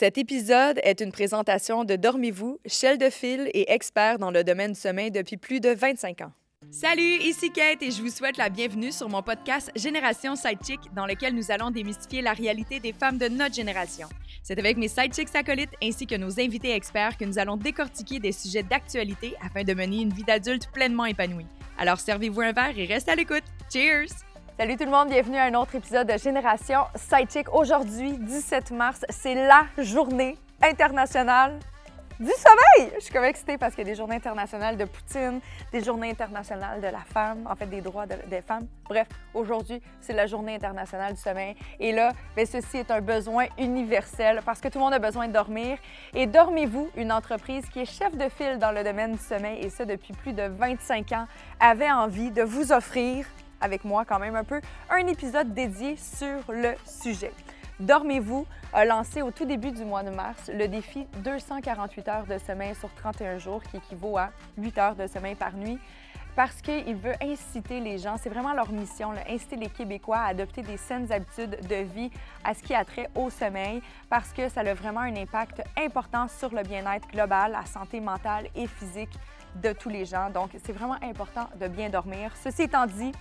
Cet épisode est une présentation de Dormez-vous, Shell de fil et expert dans le domaine du sommeil depuis plus de 25 ans. Salut, ici Kate et je vous souhaite la bienvenue sur mon podcast Génération Sidechick dans lequel nous allons démystifier la réalité des femmes de notre génération. C'est avec mes sidechicks acolytes ainsi que nos invités experts que nous allons décortiquer des sujets d'actualité afin de mener une vie d'adulte pleinement épanouie. Alors servez-vous un verre et restez à l'écoute. Cheers! Salut tout le monde, bienvenue à un autre épisode de Génération Sidechick. Aujourd'hui, 17 mars, c'est la journée internationale du sommeil! Je suis comme excitée parce qu'il y a des journées internationales de Poutine, des journées internationales de la femme, en fait des droits des femmes. Bref, aujourd'hui, c'est la journée internationale du sommeil. Et là, bien, ceci est un besoin universel parce que tout le monde a besoin de dormir. Et Dormez-vous, une entreprise qui est chef de file dans le domaine du sommeil, et ça depuis plus de 25 ans, avait envie de vous offrir avec moi quand même un peu un épisode dédié sur le sujet. Dormez-vous a lancé au tout début du mois de mars le défi 248 heures de sommeil sur 31 jours, qui équivaut à 8 heures de sommeil par nuit, parce qu'il veut inciter les gens, c'est vraiment leur mission, inciter les Québécois à adopter des saines habitudes de vie à ce qui a trait au sommeil, parce que ça a vraiment un impact important sur le bien-être global, la santé mentale et physique de tous les gens. Donc, c'est vraiment important de bien dormir. Ceci étant dit,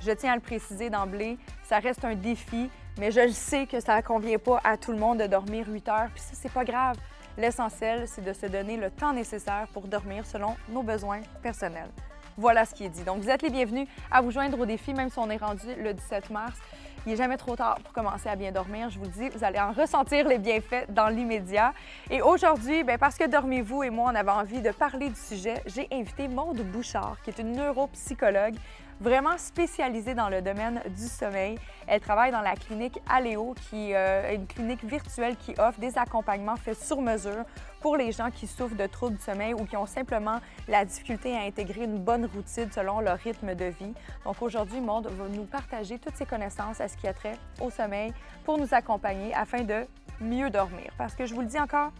je tiens à le préciser d'emblée, ça reste un défi, mais je sais que ça ne convient pas à tout le monde de dormir 8 heures, puis ça, c'est pas grave. L'essentiel, c'est de se donner le temps nécessaire pour dormir selon nos besoins personnels. Voilà ce qui est dit. Donc, vous êtes les bienvenus à vous joindre au défi, même si on est rendu le 17 mars. Il n'est jamais trop tard pour commencer à bien dormir. Je vous le dis, vous allez en ressentir les bienfaits dans l'immédiat. Et aujourd'hui, ben, parce que Dormez-vous et moi, on avait envie de parler du sujet, j'ai invité Maude Bouchard, qui est une neuropsychologue vraiment spécialisée dans le domaine du sommeil. Elle travaille dans la clinique Aléo, qui euh, est une clinique virtuelle qui offre des accompagnements faits sur mesure pour les gens qui souffrent de troubles du sommeil ou qui ont simplement la difficulté à intégrer une bonne routine selon leur rythme de vie. Donc aujourd'hui, Maude va nous partager toutes ses connaissances à ce qui a trait au sommeil pour nous accompagner afin de mieux dormir. Parce que je vous le dis encore,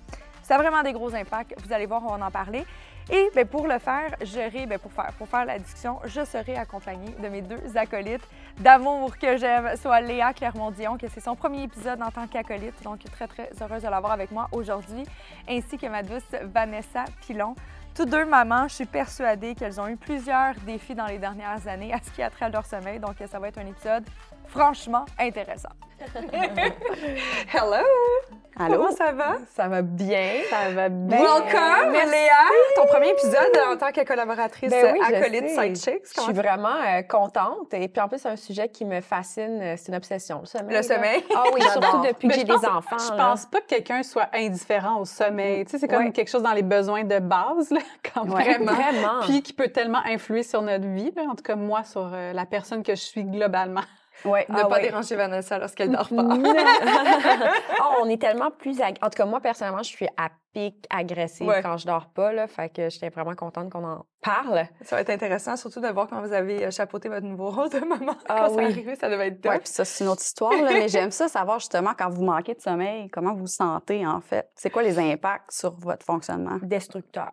ça a vraiment des gros impacts. Vous allez voir, on va en parler. Et bien, pour le faire, je bien, pour, faire, pour la je serai accompagnée de mes deux acolytes d'amour que j'aime, soit Léa Clermont-Dion, que c'est son premier épisode en tant qu'acolyte, donc très, très heureuse de l'avoir avec moi aujourd'hui, ainsi que ma douce Vanessa Pilon. Toutes deux mamans, je suis persuadée qu'elles ont eu plusieurs défis dans les dernières années à ce qui a trait à leur sommeil, donc ça va être un épisode franchement intéressant. Hello! Allô? Comment ça va? Ça va bien. Ça va bien. Welcome, Léa! Ton premier épisode en tant que collaboratrice ben oui, acolyte Sidechicks. Je suis vraiment euh, contente. Et puis en plus, c'est un sujet qui me fascine. Euh, c'est une obsession, le sommeil. Le sommeil? Ah oui, surtout depuis que j'ai des enfants. Je pense pas que quelqu'un soit indifférent au sommeil. Tu sais, c'est comme quelque chose dans les besoins de base, là, quand même. Vraiment. Puis qui peut tellement influer sur notre vie, en tout cas moi, sur euh, la personne que je suis globalement. Ouais, ne ah pas déranger Vanessa lorsqu'elle dort pas. oh, on est tellement plus... En tout cas, moi, personnellement, je suis à pic agressive quand je dors pas. Là, fait que j'étais vraiment contente qu'on en parle. Ça va être intéressant, surtout de voir quand vous avez euh, chapeauté votre nouveau rôle de maman. Ah, quand oui. ça ça devait être top. Oui, puis ça, c'est une autre histoire. Là, mais j'aime ça, savoir justement quand vous manquez de sommeil, comment vous vous sentez, en fait. C'est quoi les impacts sur votre fonctionnement? Destructeur.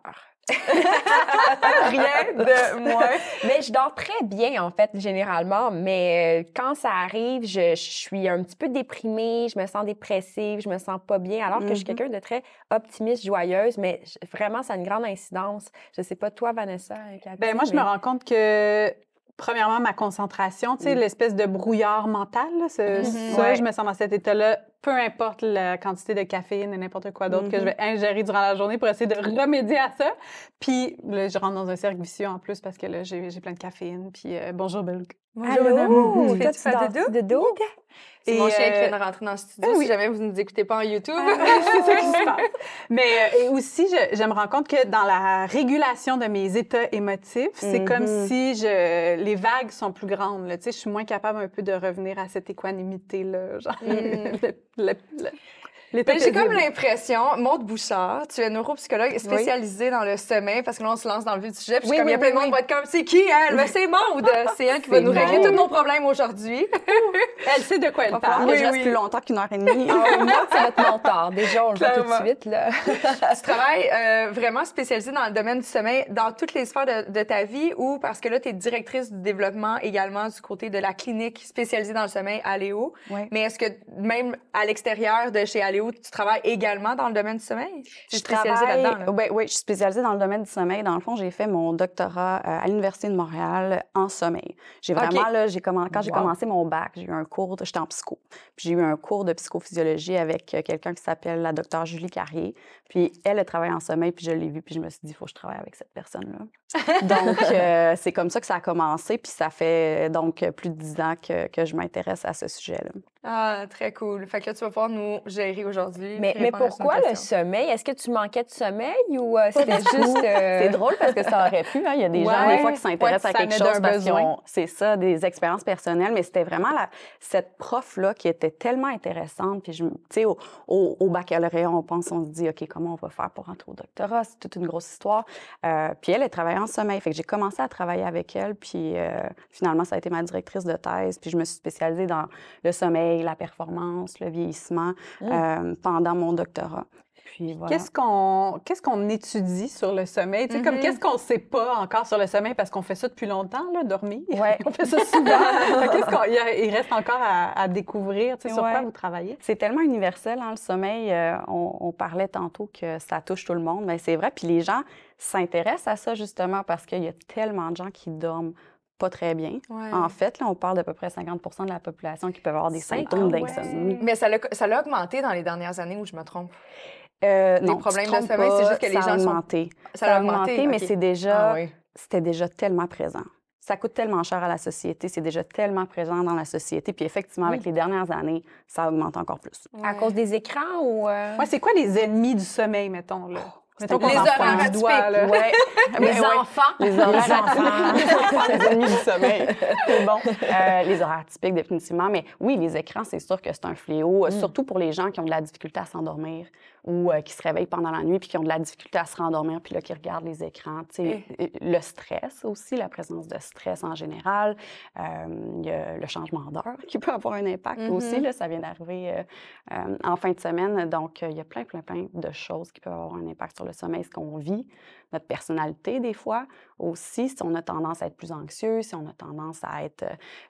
Rien de moins. Mais je dors très bien, en fait, généralement. Mais euh, quand ça arrive, je, suis un petit peu déprimée, je me sens dépressive, je me sens pas bien, alors que je suis mm-hmm. quelqu'un de très optimiste, joyeuse. Mais vraiment, ça a une grande incidence. Je sais pas, toi, Vanessa. ben, moi, je me rends compte que premièrement, ma concentration, tu sais, l'espèce de brouillard mental, c'est mm-hmm. ça, je me sens dans cet état-là, peu importe la quantité de caféine et n'importe quoi d'autre que je mm-hmm. vais ingérer durant la journée pour essayer de remédier à ça. Puis là, je rentre dans un cercle vicieux en plus parce que là, j'ai plein de caféine. Puis euh, bonjour, Belk. Bonjour, Allô, tu fais de dodo? C'est mon chien qui vient de rentrer dans le studio. Si jamais vous ne nous écoutez pas en YouTube, ah, c'est ça qui se passe. Mais euh, et aussi, je, je, me rends compte que dans la régulation de mes états émotifs, c'est comme mm-hmm. si je, les vagues sont plus grandes. Là. Tu sais, je suis moins capable un peu de revenir à cette. Genre, mm. Ben, j'ai comme l'impression, Maude Bouchard, tu es neuropsychologue spécialisée dans le sommeil, parce que là, on se lance dans le vif du sujet. Puis comme il y a plein de monde qui va être comme, c'est qui elle? Ben, c'est Maude! C'est elle qui va nous régler tous nos problèmes aujourd'hui. elle sait de quoi elle parle. Oui, je reste plus longtemps qu'une heure et demie. Ah, Maude, c'est notre mentor. Déjà, on le voit tout de suite. Là. tu travailles euh, vraiment spécialisée dans le domaine du sommeil, dans toutes les sphères de, de ta vie, ou parce que là, tu es directrice du développement également du côté de la clinique spécialisée dans le sommeil à Léo. Mais est-ce que même à l'extérieur de chez Aléo, fléau, tu travailles également dans le domaine du sommeil? Tu es spécialisée là-dedans? Oui, oui, je suis spécialisée dans le domaine du sommeil. Dans le fond, j'ai fait mon doctorat euh, à l'Université de Montréal en sommeil. J'ai vraiment, là, j'ai quand j'ai commencé mon bac, j'ai eu un cours, j'étais en psycho. Puis j'ai eu un cours de psychophysiologie avec euh, quelqu'un qui s'appelle la docteure Julie Carrier. Puis elle, elle travaille en sommeil, puis je l'ai vue, puis je me suis dit, il faut que je travaille avec cette personne-là. donc, euh, c'est comme ça que ça a commencé, puis ça fait donc plus de dix ans que, que je m'intéresse à ce sujet-là. Ah, très cool. Fait que tu vas pouvoir nous gérer aujourd'hui. Mais, mais pourquoi le sommeil? Est-ce que tu manquais de sommeil ou euh, c'était juste. Euh, c'est drôle parce que ça aurait pu. Hein. Il y a des gens, des fois, qui s'intéressent à quelque chose parce qu'ils ont, c'est ça, des expériences personnelles. Mais c'était vraiment la, cette prof-là qui était tellement intéressante. Puis, tu sais, au, au, baccalauréat, on pense, on se dit, OK, comment on va faire pour rentrer au doctorat? C'est toute une grosse histoire. Euh, puis elle, elle travaillait en sommeil. Fait que j'ai commencé à travailler avec elle. Puis finalement, ça a été ma directrice de thèse. Puis je me suis spécialisée dans le sommeil la performance, le vieillissement mmh. euh, pendant mon doctorat. Voilà. Qu'est-ce qu'on qu'est-ce qu'on étudie sur le sommeil? Tu sais, comme mmh qu'est-ce qu'on sait pas encore sur le sommeil parce qu'on fait ça depuis longtemps là, dormir? Ouais. on fait ça souvent. qu'est-ce qu'on il reste encore à, découvrir, tu sais, sur quoi vous travaillez? C'est tellement universel hein, le sommeil. Euh, on, on, parlait tantôt que ça touche tout le monde, mais c'est vrai. Puis les gens s'intéressent à ça justement parce qu'il y a tellement de gens qui dorment pas très bien. En fait, là, on parle d'à peu près 50% de la population qui peuvent avoir des symptômes ah d'insomnie. Mais ça l'a augmenté dans les dernières années où je me trompe? Euh, les problèmes de sommeil, c'est juste que les gens ont augmenté. Ça, a augmenté, mais c'est déjà, ah c'était déjà tellement présent. Ça coûte tellement cher à la société, c'est déjà tellement présent dans la société. Puis effectivement, avec les dernières années, ça augmente encore plus. À cause des écrans ou... Euh? c'est quoi les ennemis du sommeil, mettons, là? Les horaires atypiques. Ouais. les enfants. Les horaires les ennemis du sommeil. C'est bon. Euh, les horaires atypiques, définitivement. Mais oui, les écrans, c'est sûr que c'est un fléau, mm. surtout pour les gens qui ont de la difficulté à s'endormir ou euh, qui se réveillent pendant la nuit puis qui ont de la difficulté à se rendormir puis là, qui regardent les écrans. Eh. Le stress aussi, la présence de stress en général. Euh, il y a le changement d'heure qui peut avoir un impact aussi. Mm-hmm. Là, ça vient d'arriver en fin de semaine. Donc, il y a plein, plein, plein de choses qui peuvent avoir un impact sur le sommeil, ce qu'on vit, notre personnalité des fois. Aussi, si on a tendance à être plus anxieux, si on a tendance à être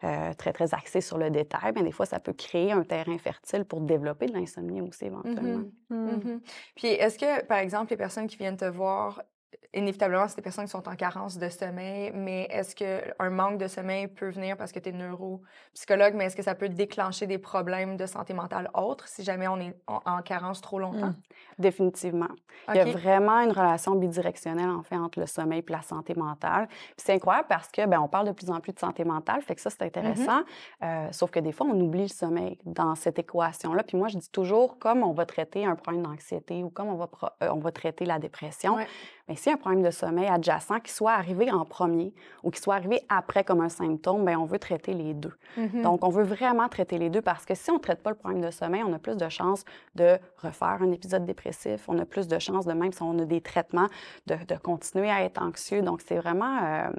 euh, très, très axé sur le détail, bien, des fois, ça peut créer un terrain fertile pour développer de l'insomnie aussi éventuellement. Mmh mmh Puis est-ce que, par exemple, les personnes qui viennent te voir, inévitablement, c'est des personnes qui sont en carence de sommeil, mais est-ce qu'un manque de sommeil peut venir parce que tu es neuropsychologue, mais est-ce que ça peut déclencher des problèmes de santé mentale autres si jamais on est en, carence trop longtemps? Mmh. Définitivement. Il y a vraiment une relation bidirectionnelle, en fait, entre le sommeil et la santé mentale. c'est incroyable parce que, ben, on parle de plus en plus de santé mentale, fait que ça, c'est mmh intéressant. Euh, sauf que des fois, on oublie le sommeil dans cette équation-là. Puis moi, je dis toujours, comme on va traiter un problème d'anxiété ou comme on va, euh, on va traiter la dépression, mais si un problème de sommeil adjacent qui soit arrivé en premier ou qui soit arrivé après comme un symptôme, bien, on veut traiter les deux. Mm-hmm. Donc, on veut vraiment traiter les deux parce que si on ne traite pas le problème de sommeil, on a plus de chances de refaire un épisode dépressif, on a plus de chances de même si on a des traitements, de, continuer à être anxieux. Donc, c'est vraiment... Euh,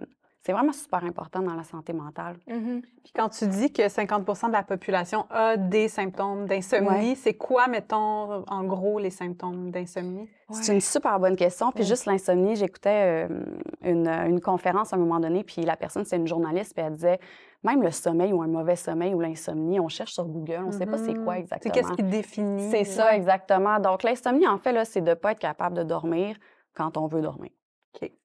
c'est vraiment super important dans la santé mentale. Mm-hmm. Puis quand tu dis que 50% de la population a des symptômes d'insomnie, c'est quoi, mettons, en gros, les symptômes d'insomnie? C'est une super bonne question. Puis juste l'insomnie, j'écoutais euh, une, une, conférence à un moment donné, puis la personne, c'est une journaliste, puis elle disait même le sommeil ou un mauvais sommeil ou l'insomnie, on cherche sur Google, on ne sait pas c'est quoi mm-hmm. exactement. C'est qu'est-ce qui définit? C'est ça, exactement. Donc l'insomnie, en fait, c'est de ne pas être capable de dormir quand on veut dormir.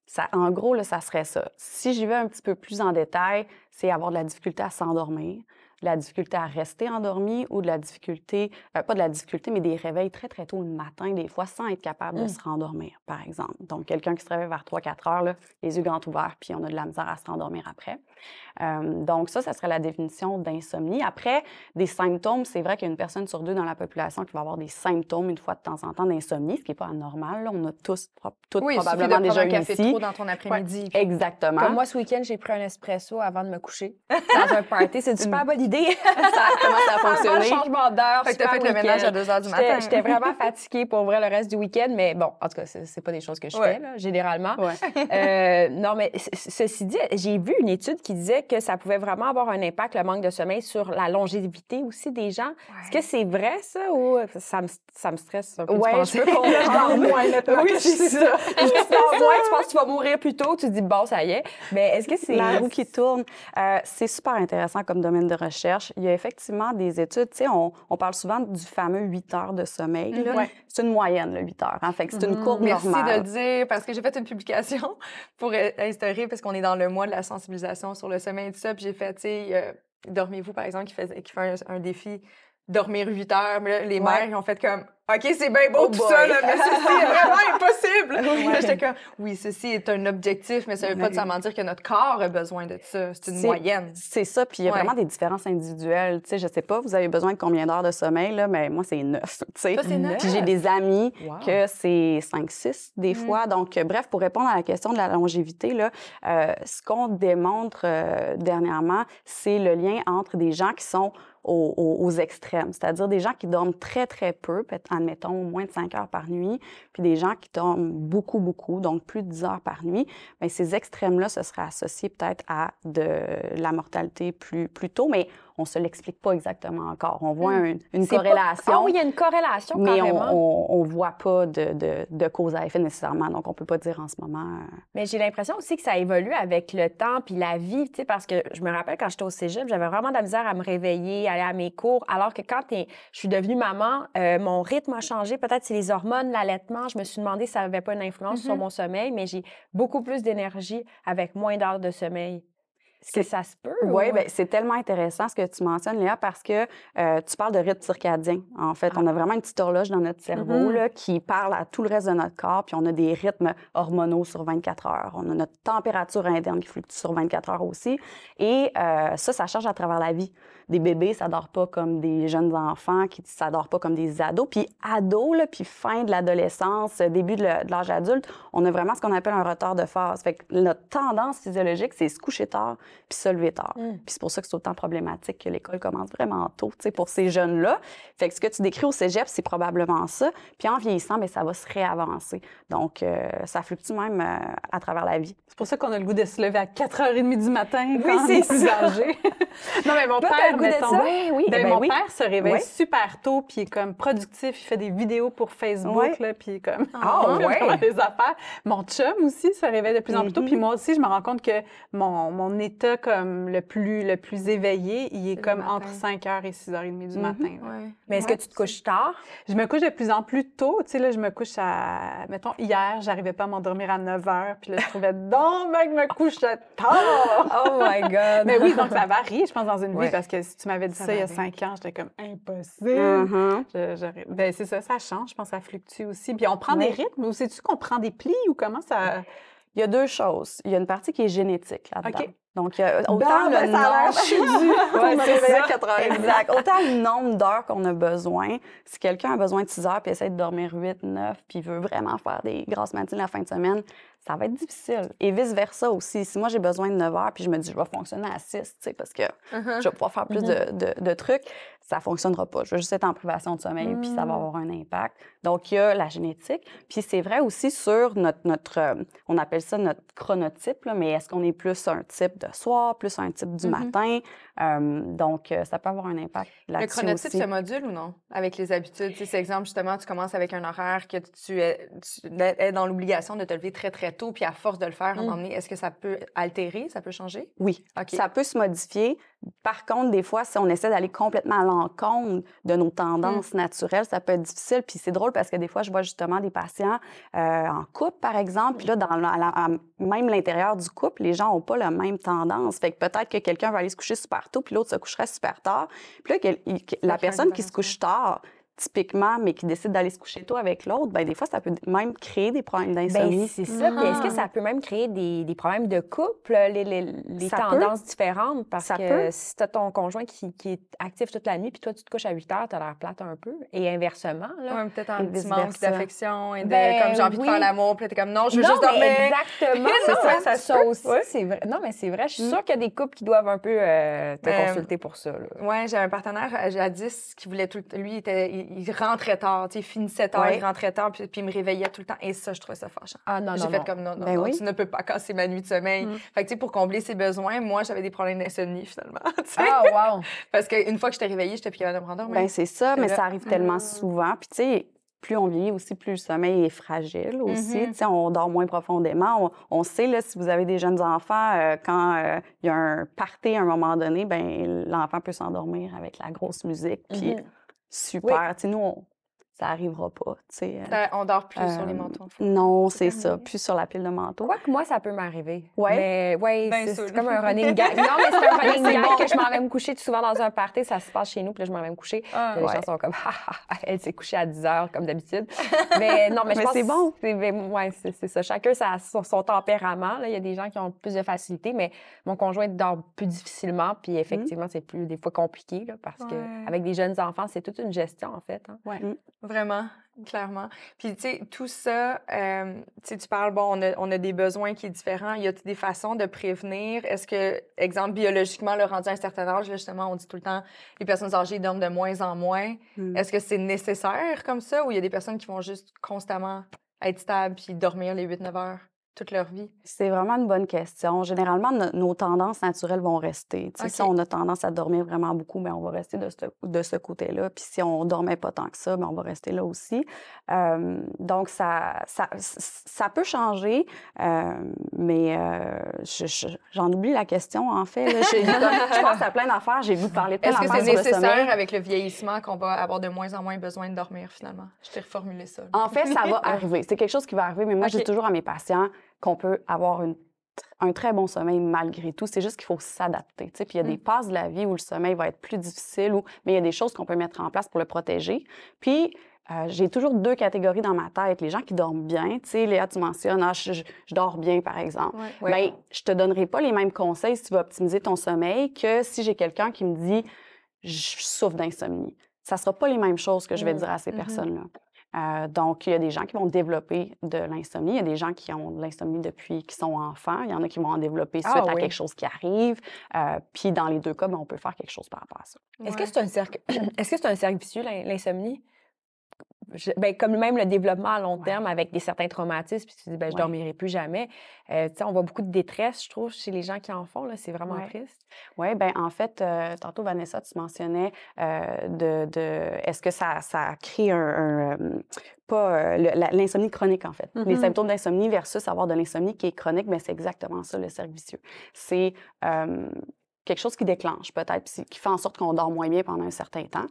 Ça, en gros, là, ça serait ça. Si j'y vais un petit peu plus en détail, c'est avoir de la difficulté à s'endormir, de la difficulté à rester endormi ou de la difficulté, euh, pas de la difficulté, mais des réveils très, très tôt le matin, des fois, sans être capable de mmh. se rendormir, par exemple. Donc, quelqu'un qui se réveille vers 3-4 heures, là, les yeux grands ouverts, puis on a de la misère à se rendormir après. Euh, donc, ça, ça serait la définition d'insomnie. Après, des symptômes, c'est vrai qu'il y a une personne sur deux dans la population qui va avoir des symptômes une fois de temps en temps d'insomnie, ce qui n'est pas anormal. On a tous, toutes oui, probablement déjà un café trop dans ton après-midi. exactement. Comme moi, ce week-end, j'ai pris un espresso avant de me coucher dans un party. C'est une super bonne idée. ça commence à fonctionner. Un changement d'heure. Fait que as fait le ménage à 2 h du matin. J'étais vraiment fatiguée pour vrai le reste du week-end, mais bon, en tout cas, c'est pas des choses que je fais, là, généralement. Euh, non, mais ceci dit, j'ai vu une étude qui disait que ça pouvait vraiment avoir un impact, le manque de sommeil, sur la longévité aussi des gens. Est-ce que c'est vrai, ça, ou ça me, ça me stresse un peu? Oui, je peux comprendre. moins, oui, c'est ça. Je dors moins, tu penses que tu vas mourir plus tôt, tu te dis, bon, ça y est. Mais est-ce que c'est... La roue qui tourne. Euh, c'est super intéressant comme domaine de recherche. Il y a effectivement des études. Tu sais, on, on, parle souvent du fameux 8 heures de sommeil. Mm-hmm. C'est une moyenne, le 8 heures. En hein. fait, c'est une mm-hmm. courbe Merci normale. Merci de le dire parce que j'ai fait une publication pour instaurer, parce qu'on est dans le mois de la sensibilisation sur le sommeil et tout ça. Puis j'ai fait, tu sais, euh, Dormez-vous, par exemple, qui fait, qui fait un, défi dormir 8 heures. Mais les mères, ils ont fait comme OK, c'est bien beau oh tout ça, mais ceci est vraiment impossible. J'étais comme, oui, ceci est un objectif, mais ça ne veut pas nécessairement dire que notre corps a besoin de ça. C'est une moyenne. C'est ça, puis il y a vraiment des différences individuelles. Tu sais, je sais pas, vous avez besoin de combien d'heures de sommeil, là, mais moi, c'est neuf. Tu sais. Puis j'ai des amis que c'est 5-6 des mm. fois. Donc, bref, pour répondre à la question de la longévité, là, euh, ce qu'on démontre euh, dernièrement, c'est le lien entre des gens qui sont aux, extrêmes, c'est-à-dire des gens qui dorment très, très peu, admettons moins de 5 heures par nuit, puis des gens qui dorment beaucoup, beaucoup, donc plus de 10 heures par nuit. Bien, ces extrêmes-là, ce serait associé peut-être à de la mortalité plus, plus tôt, mais on ne se l'explique pas exactement encore. On voit hmm. une corrélation. Ah oui, il y a une corrélation Mais on ne voit pas de, de, de, cause à effet nécessairement, donc on ne peut pas dire en ce moment. Euh, mais j'ai l'impression aussi que ça évolue avec le temps puis la vie, tu sais, parce que je me rappelle quand j'étais au cégep, j'avais vraiment de la misère à me réveiller, aller à mes cours, alors que quand je suis devenue maman, euh, mon rythme a changé. Peut-être c'est les hormones, l'allaitement. Je me suis demandé si ça n'avait pas une influence sur mm-hmm. mon sommeil, mais j'ai beaucoup plus d'énergie avec moins d'heures de sommeil. Que ça se peut? Oui, ben, c'est tellement intéressant ce que tu mentionnes, Léa, parce que euh, tu parles de rythme circadien. En fait, on a ah. vraiment une petite horloge dans notre cerveau mm-hmm. là, qui parle à tout le reste de notre corps, puis on a des rythmes hormonaux sur 24 heures. On a notre température interne qui fluctue sur 24 heures aussi. Et euh, ça, ça change à travers la vie des bébés, ça dort pas comme des jeunes enfants, qui ça dort pas comme des ados. Puis ados, là, puis fin de l'adolescence, début de l'âge adulte, on a vraiment ce qu'on appelle un retard de phase. Fait que notre tendance physiologique, c'est se coucher tard puis se lever tard. Mm. Puis c'est pour ça que c'est autant problématique que l'école commence vraiment tôt, tu sais, pour ces jeunes-là. Fait que ce que tu décris au cégep, c'est probablement ça. Puis en vieillissant, bien, ça va se réavancer. Donc, euh, ça fluctue même euh, à travers la vie. C'est pour ça qu'on a le goût de se lever à 4h30 du matin oui, c'est plus âgé. non, mais mon père, oui, ben, ben mon père se réveille super tôt, puis est comme productif, il fait des vidéos pour Facebook, là, puis comme oh, ouais. des affaires. Mon chum aussi se réveille de plus en plus tôt, puis mm-hmm. moi aussi, je me rends compte que mon, mon état comme le plus, le plus éveillé, il est comme entre 5h et 6h30 du mm-hmm. matin. Mais est-ce que tu te couches tard? Je me couche de plus en plus tôt. Tu sais, là, je me couche à... Mettons, hier, j'arrivais pas à m'endormir à 9h, puis là, je trouvais donc que me couchais tard! oh my God! Mais oui, donc ça varie, je pense, dans une vie, parce que si tu m'avais dit ça, il y a cinq ans, j'étais comme impossible. Mm-hmm. ben, c'est ça, ça change. Je pense que ça fluctue aussi. Puis on prend des rythmes. Ou sais-tu qu'on prend des plis ou comment ça. Il y a deux choses. Il y a une partie qui est génétique là-dedans. Donc, autant le nombre... exact. Autant le nombre d'heures qu'on a besoin. Si quelqu'un a besoin de 6 heures puis essaie de dormir 8, 9 puis veut vraiment faire des grosses matines la fin de semaine, ça va être difficile. Et vice-versa aussi. Si moi, j'ai besoin de 9 heures puis je me dis, je vais fonctionner à 6, parce que uh-huh. je vais pouvoir faire plus de, mm-hmm. de, trucs, ça fonctionnera pas. Je vais juste être en privation de sommeil puis ça va mm. avoir un impact. Donc, il y a la génétique. Puis c'est vrai aussi sur notre, notre euh, on appelle ça notre chronotype, mais est-ce qu'on est plus un type de soir, plus un type du mm-hmm. matin? Euh, donc, euh, ça peut avoir un impact là-dessus Le chronotype se module ou non? Avec les habitudes? Tu c'est exemple, justement, tu commences avec un horaire que tu es, tu es dans l'obligation de te lever très, très tôt, puis à force de le faire, à un moment mm. donné, est-ce que ça peut altérer, ça peut changer? Oui, ça peut se modifier. Par contre, des fois, si on essaie d'aller complètement à l'encontre de nos tendances mm. naturelles, ça peut être difficile. Puis c'est drôle parce que des fois, je vois justement des patients euh, en couple, par exemple, puis là, dans même l'intérieur du couple, les gens n'ont pas la même tendance. Fait que peut-être que quelqu'un va aller se coucher super tôt, puis l'autre se coucherait super tard. Puis là, la personne qui se couche tard, typiquement, mais qui décide d'aller se coucher tôt avec l'autre, ben des fois, ça peut même créer des problèmes ben, d'insomnie. c'est ça. est-ce que ça ah. peut même créer des, des problèmes de couple, les, les, les tendances différentes? Parce que si tu as ton conjoint qui, qui, est actif toute la nuit, puis toi, tu te couches à 8 heures, tu as l'air plate un peu. Et inversement. Là, peut-être un petit manque d'affection et de ben, comme j'ai envie de faire l'amour, puis tu es comme non, je veux juste dormir. Exactement. c'est ça, ça, aussi. C'est vrai. Non, mais c'est vrai. Je suis mm. sûre qu'il y a des couples qui doivent un peu euh, te ben, consulter pour ça. Oui, j'ai un partenaire euh, jadis qui voulait tout. Lui, était il rentrait tard, tu sais, finissait tard, il rentrait tard, puis, puis, il me réveillait tout le temps. Et ça, je trouvais ça fâchant. Ah non, J'ai fait comme non, non, ben non tu ne peux pas casser ma nuit de sommeil. Mm. Fait que, tu sais, pour combler ses besoins, moi, j'avais des problèmes d'insomnie, finalement. Ah, wow! Parce qu'une fois que j'étais réveillée, j'étais plus capable de me rendormir. Ben, c'est ça, mais ça arrive tellement mm. souvent. Puis, tu sais, plus on vieillit aussi, plus le sommeil est fragile aussi. Tu sais, On dort moins profondément. On, sait, là, si vous avez des jeunes enfants, euh, quand euh, il y a un party à un moment donné, ben l'enfant peut s'endormir avec la grosse musique. Puis Mm-hmm. Super. Tu sais, nous, on, ça arrivera pas. tu sais. Ben, on dort plus sur les Euh, manteaux. Non, c'est ça. Plus sur la pile de manteaux. Quoi que moi, ça peut m'arriver. Ouais. Mais ouais, Ben c'est comme un running gag. Non, mais c'est un running gag bon. que je m'en vais me coucher. Souvent dans un party, ça se passe chez nous, puis là, je m'en vais me coucher. Ah, les ouais. gens sont comme, Ah, ah, elle s'est couchée à 10 heures, comme d'habitude. Mais non, mais je Mais pense c'est que bon. c'est ouais, c'est ça. Chacun a son, son tempérament. Là. Il y a des gens qui ont plus de facilité, mais mon conjoint dort plus difficilement. Puis effectivement, c'est plus des fois compliqué, là, parce Ouais. que avec des jeunes enfants, c'est toute une gestion, en fait. hein. Vraiment, clairement. Puis, tu sais, tout ça, euh, tu parles, bon, on a, on a des besoins qui sont différents. Y a des façons de prévenir? Est-ce que, exemple, biologiquement, le rendu à un certain âge, là, justement, on dit tout le temps, les personnes âgées dorment de moins en moins. Mm. Est-ce que c'est nécessaire comme ça ou il y a des personnes qui vont juste constamment être stables puis dormir les 8-9 heures? Toute leur vie? C'est vraiment une bonne question. Généralement, no- nos tendances naturelles vont rester. Si on a tendance à dormir vraiment beaucoup, ben, on va rester de ce, de ce côté-là. Puis si on dormait pas tant que ça, ben, on va rester là aussi. Euh, donc, ça, ça, ça peut changer, euh, mais euh, je- je- j'en oublie la question, en fait. là. Je, pense à plein d'affaires. J'ai vu parler de plein Est-ce que d'affaires c'est le nécessaire avec le vieillissement qu'on va avoir de moins en moins besoin de dormir finalement? Je t'ai reformulé ça. là. En fait, ça va arriver. C'est quelque chose qui va arriver, mais moi, je dis toujours à mes patients qu'on peut avoir une- un très bon sommeil malgré tout. C'est juste qu'il faut s'adapter. Puis il y a des Mm. passes de la vie où le sommeil va être plus difficile, ou... mais il y a des choses qu'on peut mettre en place pour le protéger. Puis euh, j'ai toujours deux catégories dans ma tête. Les gens qui dorment bien, tu sais, Léa, tu mentionnes, ah, je, je- je dors bien, par exemple. Ouais. Ouais. Bien, je te donnerai pas les mêmes conseils si tu veux optimiser ton sommeil que si j'ai quelqu'un qui me dit je souffre d'insomnie. Ça sera pas les mêmes choses que je vais Mm. dire à ces Mhm. personnes-là. Euh, donc, il y a des gens qui vont développer de l'insomnie. Il y a des gens qui ont de l'insomnie depuis qu'ils sont enfants. Il y en a qui vont en développer Ah suite à quelque chose qui arrive. Euh, puis, dans les deux cas, ben, on peut faire quelque chose par rapport à ça. Est-ce que c'est un cercle Est-ce que c'est un cercle vicieux l'in- l'insomnie? Je- ben, comme même le développement à long Ouais. terme avec des certains traumatismes, puis tu te dis ben je Ouais. dormirai plus jamais. Euh, on voit beaucoup de détresse, je trouve, chez les gens qui en font c'est vraiment Ouais. triste. Oui, ben en fait, euh, tantôt, Vanessa, tu mentionnais euh, de, de- est-ce que ça, ça crée un. un, euh, pas l'insomnie chronique, en fait. Les Mhm. symptômes d'insomnie versus avoir de l'insomnie qui est chronique, mais c'est exactement ça, le cercle vicieux. C'est quelque chose qui déclenche, peut-être, qui fait en sorte qu'on dort moins bien pendant un certain temps.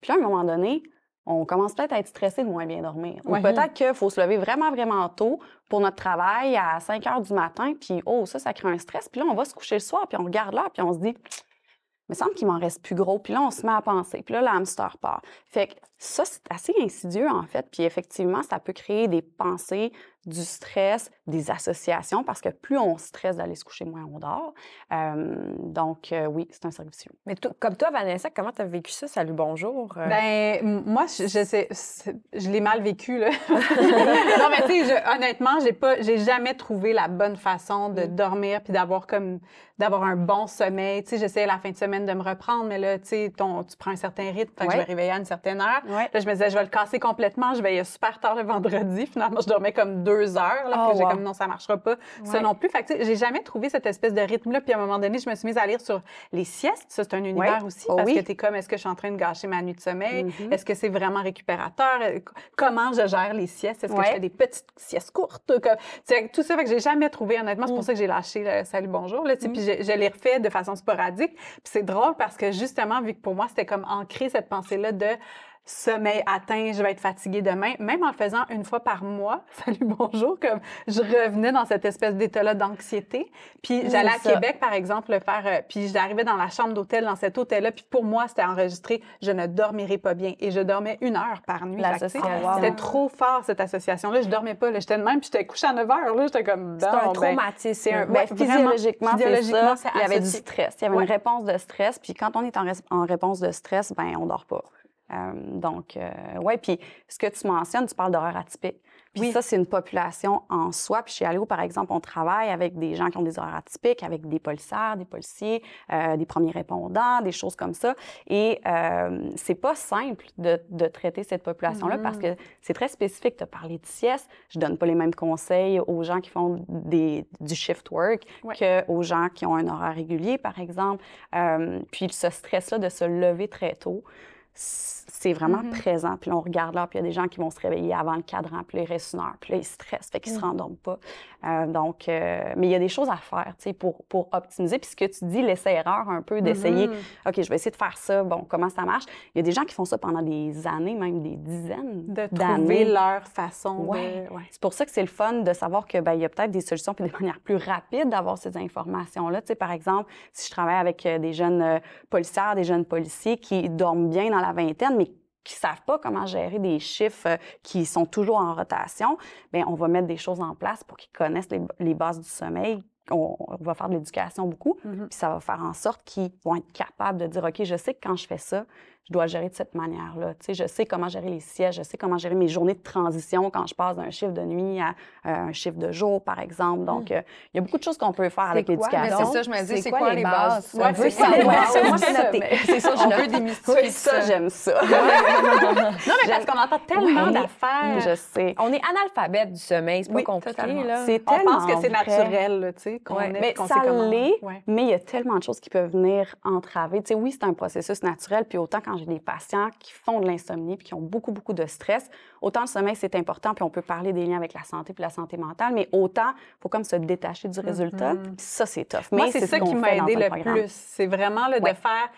Puis là, à un moment donné, on commence peut-être à être stressé de moins bien dormir. Ou peut-être qu'il faut se lever vraiment, vraiment tôt pour notre travail à 5 heures du matin, puis oh, ça, ça crée un stress. Puis là, on va se coucher le soir, puis on regarde l'heure, puis on se dit, il me semble qu'il m'en reste plus gros. Puis là, on se met à penser. Puis là, l'hamster part. Fait que ça, c'est assez insidieux, en fait. Puis effectivement, ça peut créer des pensées, du stress, des associations, parce que plus on stresse d'aller se coucher, moins on dort. Euh, donc, euh, oui, c'est un cercle vicieux. Mais comme toi, Vanessa, comment tu as vécu ça? Salut, bonjour. Euh, Ben, moi, je, je sais, c'est- je l'ai mal vécu, là. non, mais tu sais, je- honnêtement, j'ai pas, j'ai jamais trouvé la bonne façon de Mm. dormir puis d'avoir comme, d'avoir un bon sommeil. Tu sais, j'essayais la fin de semaine de me reprendre, mais là, tu sais, tu prends un certain rythme, fait que je me réveillais à une certaine heure. Ouais. Là, je me disais, je vais le casser complètement. Je veillais super tard le vendredi. Finalement, je dormais comme deux heures. Là, Oh, puis j'ai wow. comme, non, ça marchera pas. Ça Ouais. non plus. Fait que, j'ai jamais trouvé cette espèce de rythme-là. Puis à un moment donné, je me suis mise à lire sur les siestes. Ça, c'est un univers aussi. Oh parce oui. que tu es comme, est-ce que je suis en train de gâcher ma nuit de sommeil? Mhm. Est-ce que c'est vraiment récupérateur? Euh, Comment je gère les siestes? Est-ce que je fais des petites siestes courtes? Comme, tout ça, fait que j'ai jamais trouvé, honnêtement. C'est pour Mm. ça que j'ai lâché le Salut, bonjour. Là, Mm. Puis je, je l'ai refait de façon sporadique. Puis c'est drôle parce que justement, vu que pour moi, c'était comme ancré cette pensée-là de sommeil atteint, je vais être fatiguée demain, même en le faisant une fois par mois, salut, bonjour, comme je revenais dans cette espèce d'état-là d'anxiété. Puis j'allais à ça. Québec, par exemple, le faire, euh, puis j'arrivais dans la chambre d'hôtel, dans cet hôtel-là, puis pour moi, c'était enregistré, je ne dormirai pas bien. Et je dormais une heure par nuit. C'était trop fort, cette association-là. Je dormais pas. J'étais de même, puis j'étais couchée à 9 heures, là. J'étais comme, c'est un ben, traumatisme. c'est un- Ben, Ouais, physiologiquement, Physiologiquement, ça. Il y avait du stress. Il y avait Ouais. une réponse de stress. Puis quand on est en, en réponse de stress, ben on dort pas. Euh, donc, euh, ouais. Puis ce que tu mentionnes, tu parles d'horaires atypiques. Puis Oui. ça, c'est une population en soi. Puis chez Alléo, par exemple, on travaille avec des gens qui ont des horaires atypiques, avec des policières, des policiers, euh, des premiers répondants, des choses comme ça. Et euh, c'est pas simple de, de traiter cette population-là parce que c'est très spécifique. Tu as parlé de sieste. Je donne pas les mêmes conseils aux gens qui font des, du shift work Ouais. qu'aux gens qui ont un horaire régulier, par exemple. Euh, puis ce stress-là de se lever très tôt. C'est vraiment mm-hmm. présent. Puis là, on regarde là, puis il y a des gens qui vont se réveiller avant le cadran, puis là, ils restent une heure, puis là, ils stressent, fait qu'ils ne se mm. rendorment pas. Euh, donc, euh, mais il y a des choses à faire, tu sais, pour, pour optimiser. Puis ce que tu dis, l'essai-erreur un peu, d'essayer, mm-hmm. OK, je vais essayer de faire ça, bon, comment ça marche? Il y a des gens qui font ça pendant des années, même des dizaines d'années. De trouver leur façon ouais. C'est pour ça que c'est le fun de savoir que ben, il y a peut-être des solutions puis des manières plus rapides d'avoir ces informations-là. Tu sais, par exemple, si je travaille avec euh, des jeunes policières, des jeunes policiers qui dorment bien dans la vingtaine, mais qui savent pas comment gérer des chiffres euh, qui sont toujours en rotation, bien, on va mettre des choses en place pour qu'ils connaissent les, bases du sommeil. On, va faire de l'éducation beaucoup, mm-hmm. puis ça va faire en sorte qu'ils vont être capables de dire, OK, je sais que quand je fais ça, je dois gérer de cette manière-là. Tu sais, je sais comment gérer les sièges, je sais comment gérer mes journées de transition quand je passe d'un chiffre de nuit à euh, un chiffre de jour, par exemple. Donc, hmm. euh, il y a beaucoup de choses qu'on peut faire avec l'éducation. C'est ça, je me dis, c'est quoi, les bases? On veut savoir. Moi, c'est. C'est ça, on veut démystifier oui, ça. j'aime ça. non, mais parce qu'on entend tellement d'affaires. Je sais. On est analphabète du sommeil, c'est pas compliqué, là. C'est On pense que c'est naturel, tu sais, qu'on mais ça l'est, mais il y a tellement de choses qui peuvent venir entraver. Tu sais, oui, c'est un processus naturel, puis autant quand j'ai des patients qui font de l'insomnie puis qui ont beaucoup, beaucoup de stress, autant le sommeil, c'est important, puis on peut parler des liens avec la santé puis la santé mentale, mais autant, il faut comme se détacher du résultat. Mm-hmm. Ça, c'est tough. Mais c'est ça qui m'a aidé le plus. C'est vraiment le de faire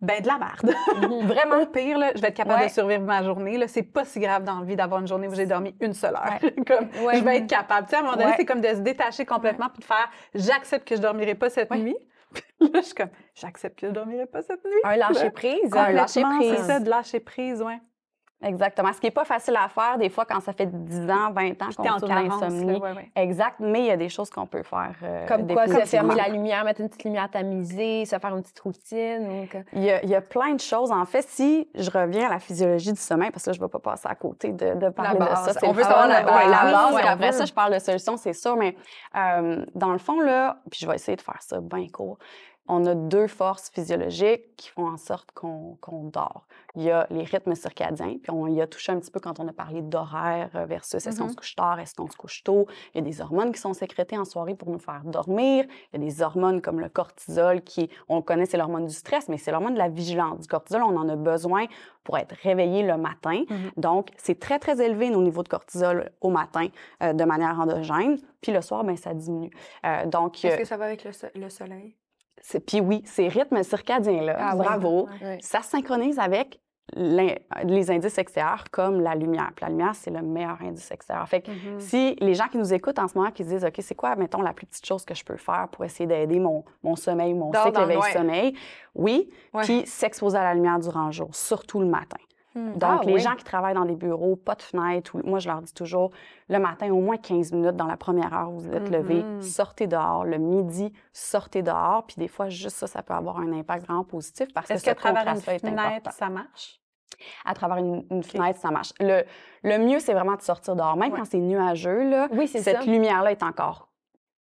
ben de la merde. Mm-hmm. Vraiment. pire, là, je vais être capable de survivre ma journée. Là, c'est pas si grave dans vie d'avoir une journée où j'ai dormi une seule heure. comme, Je vais être capable. Tu sais, à un moment donné, c'est comme de se détacher complètement puis de faire j'accepte que je dormirai pas cette nuit. là, je suis comme, j'accepte que je ne dormirai pas cette nuit. Un lâcher prise. Un lâcher prise. C'est ça, de lâcher prise, oui. Exactement. Ce qui n'est pas facile à faire, des fois, quand ça fait 10 ans, 20 ans qu'on souffre l'insomnie. Exact, mais il y a des choses qu'on peut faire. Euh, Comme quoi, se fermer la lumière, mettre une petite lumière tamisée, se faire une petite routine. Il, y a, il, y a, plein de choses. En fait, si je reviens à la physiologie du sommeil, parce que je ne vais pas passer à côté de, de parler de ça. On veut savoir la base. la base. après ça, je parle de solutions, c'est sûr. Mais euh, dans le fond, là, puis je vais essayer de faire ça bien court on a deux forces physiologiques qui font en sorte qu'on dort. Il y a les rythmes circadiens, puis on y a touché un petit peu quand on a parlé d'horaire versus est-ce qu'on mm-hmm. se couche tard, est-ce qu'on se couche tôt? Il y a des hormones qui sont sécrétées en soirée pour nous faire dormir. Il y a des hormones comme le cortisol qui, on le connaît, c'est l'hormone du stress, mais c'est l'hormone de la vigilance. Du cortisol, on en a besoin pour être réveillé le matin. Mm-hmm. Donc, c'est très, très élevé nos niveaux de cortisol au matin euh, de manière endogène. Puis le soir, ben ça diminue. Euh, donc, Est-ce que ça va avec le soleil? Puis oui, ces rythmes circadiens-là, ah bravo, ça synchronise avec les indices extérieurs comme la lumière. Puis la lumière, c'est le meilleur indice extérieur. Fait que mm-hmm. si les gens qui nous écoutent en ce moment, qui se disent, OK, c'est quoi, mettons, la plus petite chose que je peux faire pour essayer d'aider mon, mon sommeil, mon cycle éveil-sommeil? Oui, puis s'exposer à la lumière durant le jour, surtout le matin. Hmm. Donc, ah les gens qui travaillent dans des bureaux, pas de fenêtre, moi, je leur dis toujours, le matin, au moins 15 minutes dans la première heure où vous êtes levé, mm-hmm. sortez dehors. Le midi, sortez dehors. Puis des fois, juste ça, ça peut avoir un impact vraiment positif parce que ce travers une fenêtre, ça marche? À travers une, fenêtre, ça marche. Le, le mieux, c'est vraiment de sortir dehors. Même quand c'est nuageux, là, oui, cette lumière-là est encore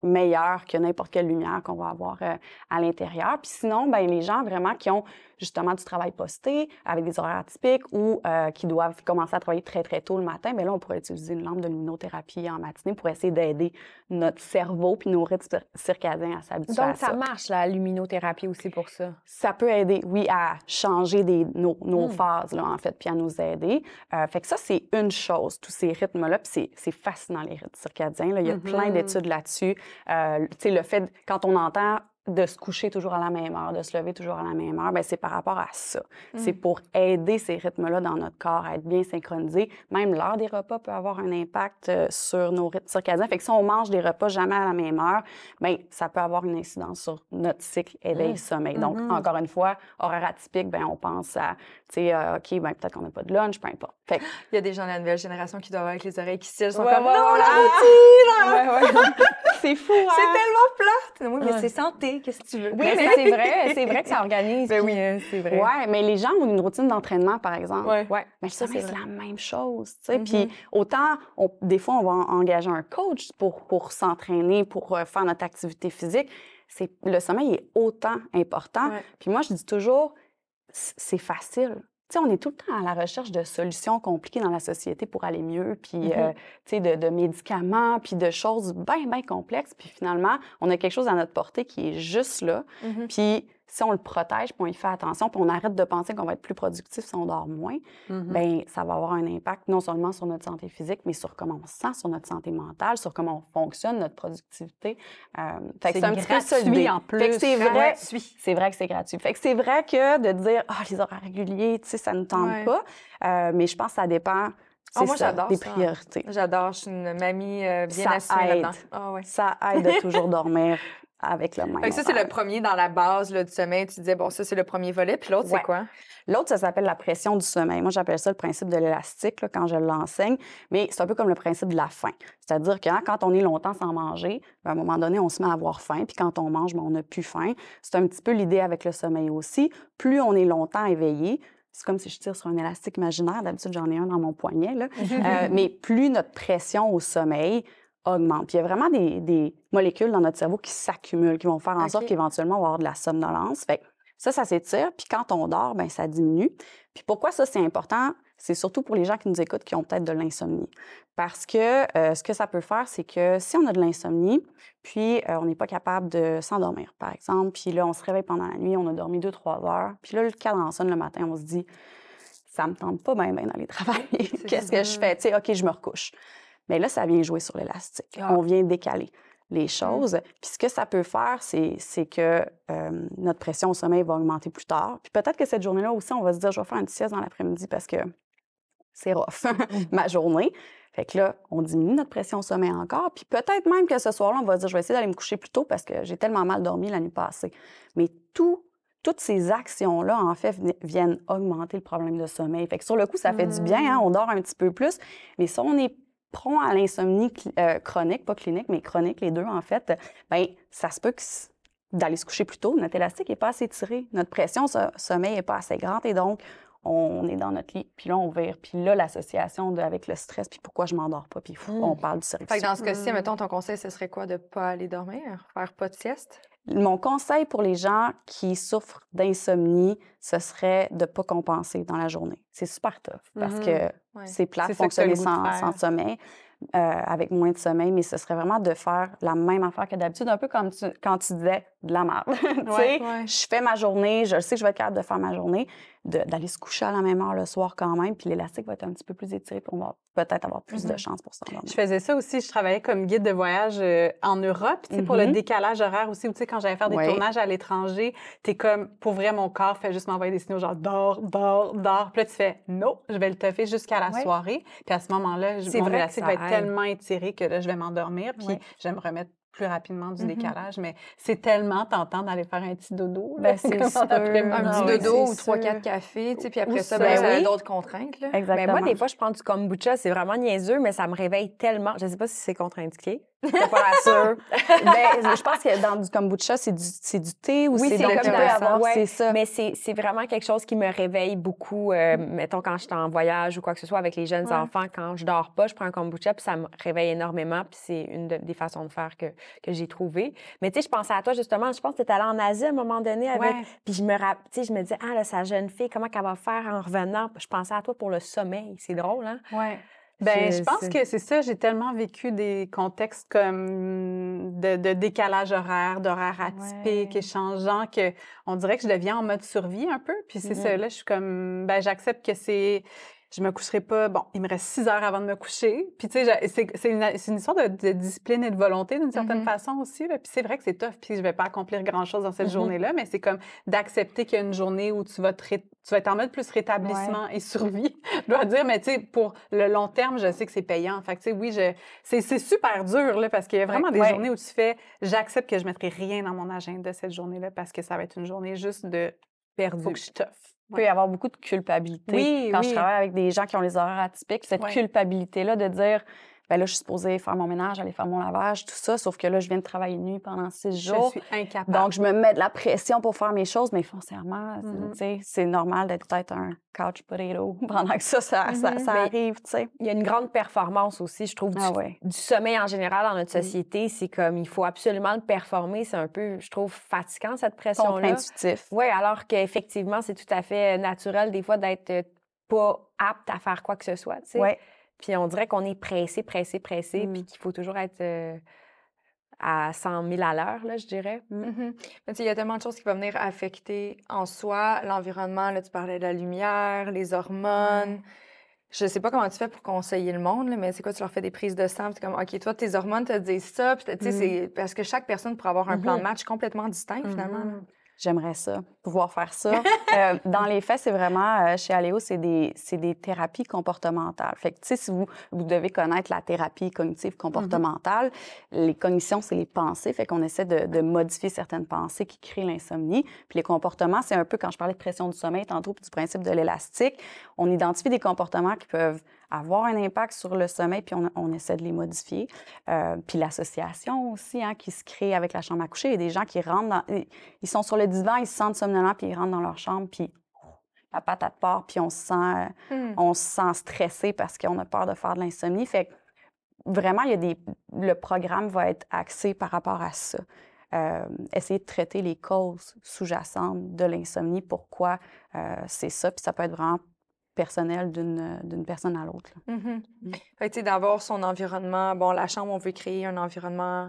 meilleure que n'importe quelle lumière qu'on va avoir euh, à l'intérieur. Puis sinon, ben les gens vraiment qui ont justement du travail posté avec des horaires atypiques ou euh, qui doivent commencer à travailler très, très tôt le matin, bien là, on pourrait utiliser une lampe de luminothérapie en matinée pour essayer d'aider notre cerveau puis nos rythmes circadiens à s'habituer à ça. Donc, ça marche, la luminothérapie aussi pour ça? Ça peut aider, oui, à changer des, nos, nos hmm. phases, là, en fait, puis à nous aider. Euh, fait que ça, c'est une chose, tous ces rythmes-là, puis c'est fascinant, les rythmes circadiens. Là. Il y a plein mm-hmm. d'études là-dessus. Euh, tu sais, le fait, quand on entend de se coucher toujours à la même heure, de se lever toujours à la même heure, ben c'est par rapport à ça. C'est mm. pour aider ces rythmes-là dans notre corps à être bien synchronisés. Même l'heure des repas peut avoir un impact euh, sur nos rythmes circadiens. Fait que si on mange des repas jamais à la même heure, ben ça peut avoir une incidence sur notre cycle éveil-sommeil. Mm. Donc, mm-hmm. encore une fois, horaire atypique, ben on pense à, tu sais, euh, OK, ben peut-être qu'on n'a pas de lunch, peu importe. Fait Il y a des gens de la nouvelle génération qui doivent avoir avec les oreilles qui se sont comme, non, la routine! c'est fou, hein? C'est tellement plate! Oui, mais c'est santé qu'est-ce que tu veux? Oui, mais c'est vrai, c'est vrai que ça organise. Ben oui, euh, c'est vrai. Ouais, mais les gens ont une routine d'entraînement, par exemple. Ouais. Mais ça, c'est la même chose, tu sais. Puis mm-hmm. autant, des fois, on va engager un coach pour, pour s'entraîner, pour euh, faire notre activité physique. C'est, le sommeil est autant important. Puis moi, je dis toujours, c'est facile sais, on est tout le temps à la recherche de solutions compliquées dans la société pour aller mieux, puis, euh, tu sais, de, de, médicaments, puis de choses bien, bien complexes. Puis finalement, on a quelque chose à notre portée qui est juste là. Mm-hmm. Puis si on le protège, puis on y fait attention, puis on arrête de penser qu'on va être plus productif si on dort moins, Mhm. ben ça va avoir un impact non seulement sur notre santé physique, mais sur comment on se sent, sur notre santé mentale, sur comment on fonctionne, notre productivité. Euh, fait que C'est un petit peu en plus. Fait que c'est vrai, Gratuit. c'est vrai que c'est gratuit. Fait que c'est vrai que de dire, ah, les horaires réguliers, tu sais, ça ne tente Ouais. pas. Euh, mais je pense que ça dépend. Ah, moi, j'adore des priorités. J'adore, je suis une mamie euh, bien Ça assumée aide. là-dedans. Ah ouais. Ça aide de toujours dormir avec le même Fait que ça, c'est le premier dans la base là, du sommeil. Tu disais, bon, ça, c'est le premier volet. Puis l'autre, Ouais. c'est quoi? L'autre, ça s'appelle la pression du sommeil. Moi, j'appelle ça le principe de l'élastique quand je l'enseigne, mais c'est un peu comme le principe de la faim. C'est-à-dire que hein, quand on est longtemps sans manger, ben, à un moment donné, on se met à avoir faim, puis quand on mange, ben, on n'a plus faim. C'est un petit peu l'idée avec le sommeil aussi. Plus on est longtemps éveillé, c'est comme si je tire sur un élastique imaginaire. D'habitude, j'en ai un dans mon poignet. Là. Euh, mais plus notre pression au sommeil augmente. Puis il y a vraiment des, des molécules dans notre cerveau qui s'accumulent, qui vont faire en sorte qu'éventuellement, on va avoir de la somnolence. Fait ça, ça s'étire. Puis quand on dort, ben ça diminue. Puis pourquoi ça, c'est important? C'est surtout pour les gens qui nous écoutent qui ont peut-être de l'insomnie. Parce que euh, ce que ça peut faire, c'est que si on a de l'insomnie, puis euh, on n'est pas capable de s'endormir, par exemple, puis là, on se réveille pendant la nuit, on a dormi deux, trois heures, puis là, le cadran sonne le matin, on se dit, ça me tente pas bien, bien d'aller travailler. Qu'est-ce que je fais? Tu sais, OK, je me recouche. Mais là, ça vient jouer sur l'élastique. Ah. On vient décaler les choses. Puis ce que ça peut faire, c'est que euh, notre pression au sommeil va augmenter plus tard. Puis peut-être que cette journée-là aussi, on va se dire, je vais faire une sieste dans l'après-midi parce que c'est rough, ma journée. Fait que là, on diminue notre pression au sommeil encore. Puis peut-être même que ce soir-là, on va se dire, je vais essayer d'aller me coucher plus tôt parce que j'ai tellement mal dormi la nuit passée. Mais tout, toutes ces actions-là, en fait, viennent augmenter le problème de sommeil. Fait que sur le coup, ça fait du bien, hein, on dort un petit peu plus. Mais si on est prompt à l'insomnie euh, chronique, pas clinique, mais chronique, les deux, en fait, ben ça se peut que d'aller se coucher plus tôt, notre élastique n'est pas assez tiré, notre pression so- sommeil n'est pas assez grande et donc on est dans notre lit, puis là, on vire. Puis là, l'association avec le stress, puis pourquoi je m'endors pas, puis fou, Mm. on parle du cerveau. Fait que dans ce cas-ci, Mm. mettons, ton conseil, ce serait quoi? De pas aller dormir? Faire pas de sieste? Mon conseil pour les gens qui souffrent d'insomnie, ce serait de ne pas compenser dans la journée. C'est super tough parce Mhm. que Ouais. c'est plat de fonctionner sans, sommeil, euh, avec moins de sommeil, mais ce serait vraiment de faire la même affaire que d'habitude, un peu comme tu- quand tu disais de la merde. tu sais, ouais. je fais ma journée, je sais que je vais être capable de faire ma journée, d'aller se coucher à la même heure le soir quand même, puis l'élastique va être un petit peu plus étiré, puis on va peut-être avoir plus de Mhm. chances pour s'endormir. Je faisais ça aussi. Je travaillais comme guide de voyage euh, en Europe, tu sais, pour le Mhm. décalage horaire aussi. ou Tu sais, quand j'allais faire des tournages à l'étranger, t'es comme, pour vrai, mon corps fait juste m'envoyer des signaux genre dors, dors, dors. Puis là, tu fais non, je vais le toffer jusqu'à la soirée. Puis à ce moment-là, mon élastique va être tellement étiré que là, je vais m'endormir. Puis je vais me remettre plus rapidement du Mhm. décalage. Mais c'est tellement tentant d'aller faire un petit dodo. là, Ben, c'est comme en sûr. Un petit dodo ou trois, quatre cafés, tu sais, puis après Ou ça, ça, ben, ça a oui. d'autres contraintes, là. Ben, Exactement. moi, des fois, je prends du kombucha, c'est vraiment niaiseux, mais ça me réveille tellement. Je ne sais pas si c'est contre-indiqué. Pas sûre. Ben, je pense que dans du kombucha, c'est du, c'est du thé ou Oui, c'est donc avoir, Ouais, c'est ça. Mais c'est c'est vraiment quelque chose qui me réveille beaucoup. euh, mettons, quand je suis en voyage ou quoi que ce soit avec les jeunes Ouais. enfants, quand je dors pas, je prends un kombucha, puis ça me réveille énormément. Puis c'est une de- des façons de faire que, que j'ai trouvé. Mais tu sais, je pensais à toi justement, je pense que tu es allée en Asie à un moment donné avec. Ouais. Puis je me, tu sais, je me disais, ah, là, sa jeune fille, comment qu'elle va faire en revenant? Je pensais à toi pour le sommeil. C'est drôle, hein? Ouais. Ben, Je- pense que c'est ça. J'ai tellement vécu des contextes comme de, de décalage horaire, d'horaire atypique Ouais. et changeant que on dirait que je deviens en mode survie un peu. Puis c'est ça, là, je suis comme, ben, j'accepte que c'est, je me coucherai pas, bon, il me reste six heures avant de me coucher. Puis tu sais, c'est une, une histoire de, de discipline et de volonté d'une certaine Mhm. façon aussi. Là. Puis c'est vrai que c'est tough, puis je vais pas accomplir grand-chose dans cette Mhm. journée-là, mais c'est comme d'accepter qu'il y a une journée où tu vas, te ré- tu vas être en mode plus rétablissement et survie, je dois dire. Mais tu sais, pour le long terme, je sais que c'est payant. Fait que tu sais, oui, je, c'est, super dur, là, parce qu'il y a vraiment des Ouais. journées où tu fais, j'accepte que je mettrai rien dans mon agenda cette journée-là parce que ça va être une journée juste de, Perdu. faut que je toffe. Il peut y avoir beaucoup de culpabilité. Oui, Quand oui. je travaille avec des gens qui ont les horaires atypiques, cette culpabilité-là de dire, ben là, je suis supposée faire mon ménage, aller faire mon lavage, tout ça, sauf que là, je viens de travailler de nuit pendant six Je jours. suis incapable. Donc, je me mets de la pression pour faire mes choses, mais foncièrement, Mhm. sais, c'est normal d'être peut-être un couch potato pendant que ça, ça, Mhm. Mais- arrive, tu sais. Il y a une grande performance aussi, je trouve, du, Ah ouais. du sommeil en général dans notre société. C'est comme, il faut absolument le performer. C'est un peu, je trouve, fatigant, cette pression-là. Contre-intuitif. Oui, alors qu'effectivement, c'est tout à fait naturel, des fois, d'être euh, pas apte à faire quoi que ce soit, tu sais. Ouais. Puis on dirait qu'on est pressé, pressé, pressé, Mm. puis qu'il faut toujours être euh, à 100 000 à l'heure, là, je dirais. Mm. Mm-hmm. Il y a tellement de choses qui peuvent venir affecter en soi l'environnement. Là, tu parlais de la lumière, les hormones. Je sais pas comment tu fais pour conseiller le monde, mais c'est quoi, tu leur fais des prises de sang, tu comme, OK, toi, tes hormones te disent ça, puis tu sais, mm. c'est parce que chaque personne pourrait avoir un plan de mm-hmm. match complètement distinct, finalement. J'aimerais ça, pouvoir faire ça. Euh, dans les faits, c'est vraiment, euh, chez Aléo, c'est des, des, thérapies comportementales. Fait que, tu sais, si vous, vous devez connaître la thérapie cognitive comportementale, les cognitions, c'est les pensées. Fait qu'on essaie de, de, modifier certaines pensées qui créent l'insomnie. Puis les comportements, c'est un peu, quand je parlais de pression du sommeil tantôt, puis du principe de l'élastique, on identifie des comportements qui peuvent avoir un impact sur le sommeil, puis on, essaie de les modifier. Euh, puis l'association aussi, hein, qui se crée avec la chambre à coucher. Il y a des gens qui rentrent dans... Ils sont sur le divan, ils se sentent somnolents, puis ils rentrent dans leur chambre, puis la patate part, puis on se sent, hmm. on se sent stressé parce qu'on a peur de faire de l'insomnie. Fait que vraiment, il y a des... le programme va être axé par rapport à ça. Euh, essayer de traiter les causes sous-jacentes de l'insomnie, pourquoi euh, c'est ça, puis ça peut être vraiment personnel d'une personne à l'autre. Mm -hmm. D'avoir son environnement, bon, la chambre, on veut créer un environnement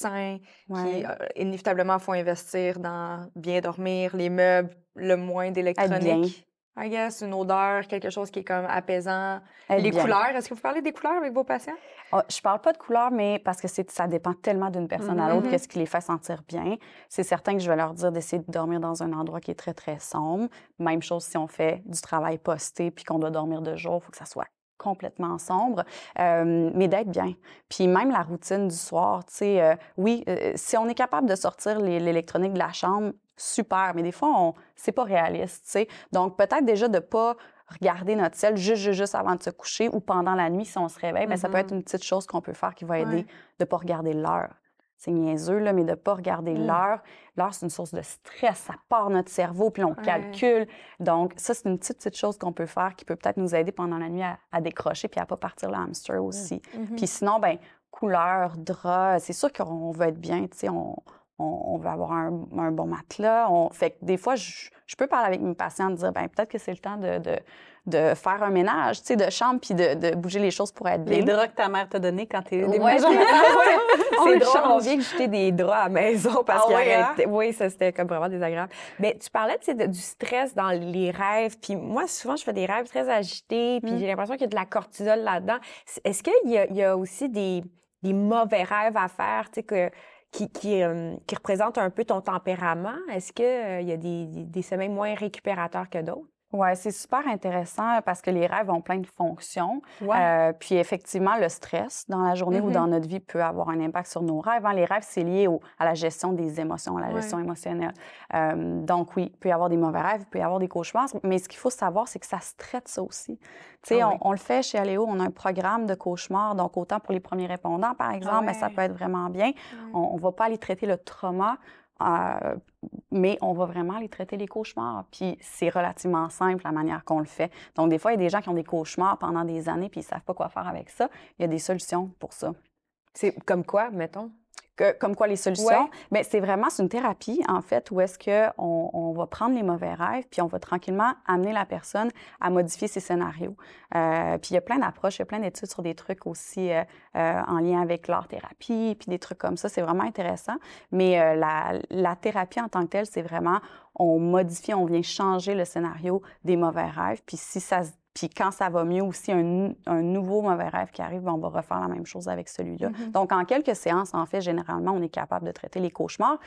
sain, qui euh, inévitablement, il faut investir dans bien dormir, les meubles, le moins d'électronique. I guess, une odeur, quelque chose qui est comme apaisant. les couleurs, est-ce que vous parlez des couleurs avec vos patients? Oh, je parle pas de couleurs, mais parce que ça dépend tellement d'une personne à l'autre, mm-hmm. qu'est-ce qui les fait sentir bien. C'est certain que je vais leur dire d'essayer de dormir dans un endroit qui est très, très sombre. Même chose si on fait du travail posté puis qu'on doit dormir de jour, il faut que ça soit complètement sombre, euh, mais d'être bien. Puis même la routine du soir, tu sais, euh, oui, euh, si on est capable de sortir l'électronique de la chambre, super, mais des fois, on, c'est pas réaliste, tu sais. Donc, peut-être déjà de pas regarder notre ciel juste, juste, avant de se coucher ou pendant la nuit si on se réveille, mais ça peut être mm-hmm. une petite chose qu'on peut faire qui va aider de pas regarder l'heure. C'est niaiseux, là, mais de ne pas regarder mm. l'heure. L'heure, c'est une source de stress. Ça part notre cerveau, puis on calcule. Donc, ça, c'est une petite, petite chose qu'on peut faire qui peut peut-être nous aider pendant la nuit à, décrocher puis à pas partir le hamster mm. aussi. Mm-hmm. Puis sinon, ben couleur, drap, c'est sûr qu'on veut être bien, tu sais, on, on, veut avoir un, bon matelas. On... Fait que des fois, je, peux parler avec mes patients, dire, ben peut-être que c'est le temps de, de, faire un ménage, tu sais, de chambre, puis de, bouger les choses pour être bien. Les draps que ta mère t'a donnés quand t'es ouais, ouais, C'est drôle, on vient de jeter des draps à la maison parce ah, qu'il hein? Oui, ça, c'était comme vraiment désagréable. Mais tu parlais, tu sais, du stress dans les rêves, puis moi, souvent, je fais des rêves très agités, puis mm. j'ai l'impression qu'il y a de la cortisol là-dedans. Est-ce qu'il y, y, a aussi des, des mauvais rêves à faire, tu sais, que qui, qui, euh, qui, représente un peu ton tempérament? Est-ce qu'il euh, y a des, des, sommeils moins récupérateurs que d'autres? Oui, c'est super intéressant parce que les rêves ont plein de fonctions. Euh, puis effectivement, le stress dans la journée ou dans mm-hmm. notre vie peut avoir un impact sur nos rêves. Hein. Les rêves, c'est lié au, à la gestion des émotions, à la gestion émotionnelle. Euh, donc oui, il peut y avoir des mauvais rêves, il peut y avoir des cauchemars, mais ce qu'il faut savoir, c'est que ça se traite ça aussi. Tu sais, ah on, le fait chez Aléo, on a un programme de cauchemars, donc autant pour les premiers répondants, par exemple, mais ça peut être vraiment bien. On ne va pas aller traiter le trauma euh, mais on va aller les traiter les cauchemars. Puis c'est relativement simple la manière qu'on le fait. Donc, des fois, il y a des gens qui ont des cauchemars pendant des années puis ils ne savent pas quoi faire avec ça. Il y a des solutions pour ça. C'est comme quoi, mettons? Comme quoi les solutions? Mais c'est vraiment une thérapie, en fait, où est-ce qu'on on va prendre les mauvais rêves, puis on va tranquillement amener la personne à modifier ses scénarios. Euh, puis il y a plein d'approches, il y a plein d'études sur des trucs aussi euh, euh, en lien avec l'art-thérapie, puis des trucs comme ça. C'est vraiment intéressant. Mais la, la thérapie en tant que telle, c'est vraiment, on modifie, on vient changer le scénario des mauvais rêves. Puis si ça se puis quand ça va mieux aussi, un, un, nouveau mauvais rêve qui arrive, on va refaire la même chose avec celui-là. Mm-hmm. Donc, en quelques séances, en fait, généralement, on est capable de traiter les cauchemars.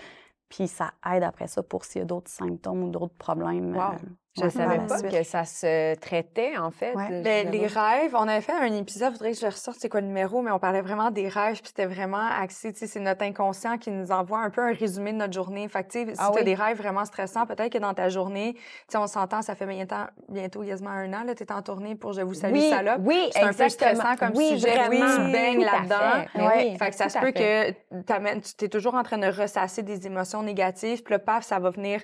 Puis ça aide après ça pour s'il y a d'autres symptômes ou d'autres problèmes. Wow. Euh, je ne savais pas que ça se traitait, en fait. Ben, les rêves, on avait fait un épisode, voudrais que je ressorte c'est quoi le numéro, mais on parlait vraiment des rêves, puis c'était vraiment axé, tu sais, c'est notre inconscient qui nous envoie un peu un résumé de notre journée. Fait que, sais, si ah tu as des rêves vraiment stressants, peut-être que dans ta journée, tu sais, on s'entend, ça fait bientôt, bientôt quasiment un an, là, tu es en tournée pour Je vous salue, oui, salope. Oui, C'est un peu stressant comme oui, sujet. Vraiment, tu baignes là-dedans. Oui, fait que ça se peut que tu es toujours en train de ressasser des émotions négatives, puis le paf, ça va venir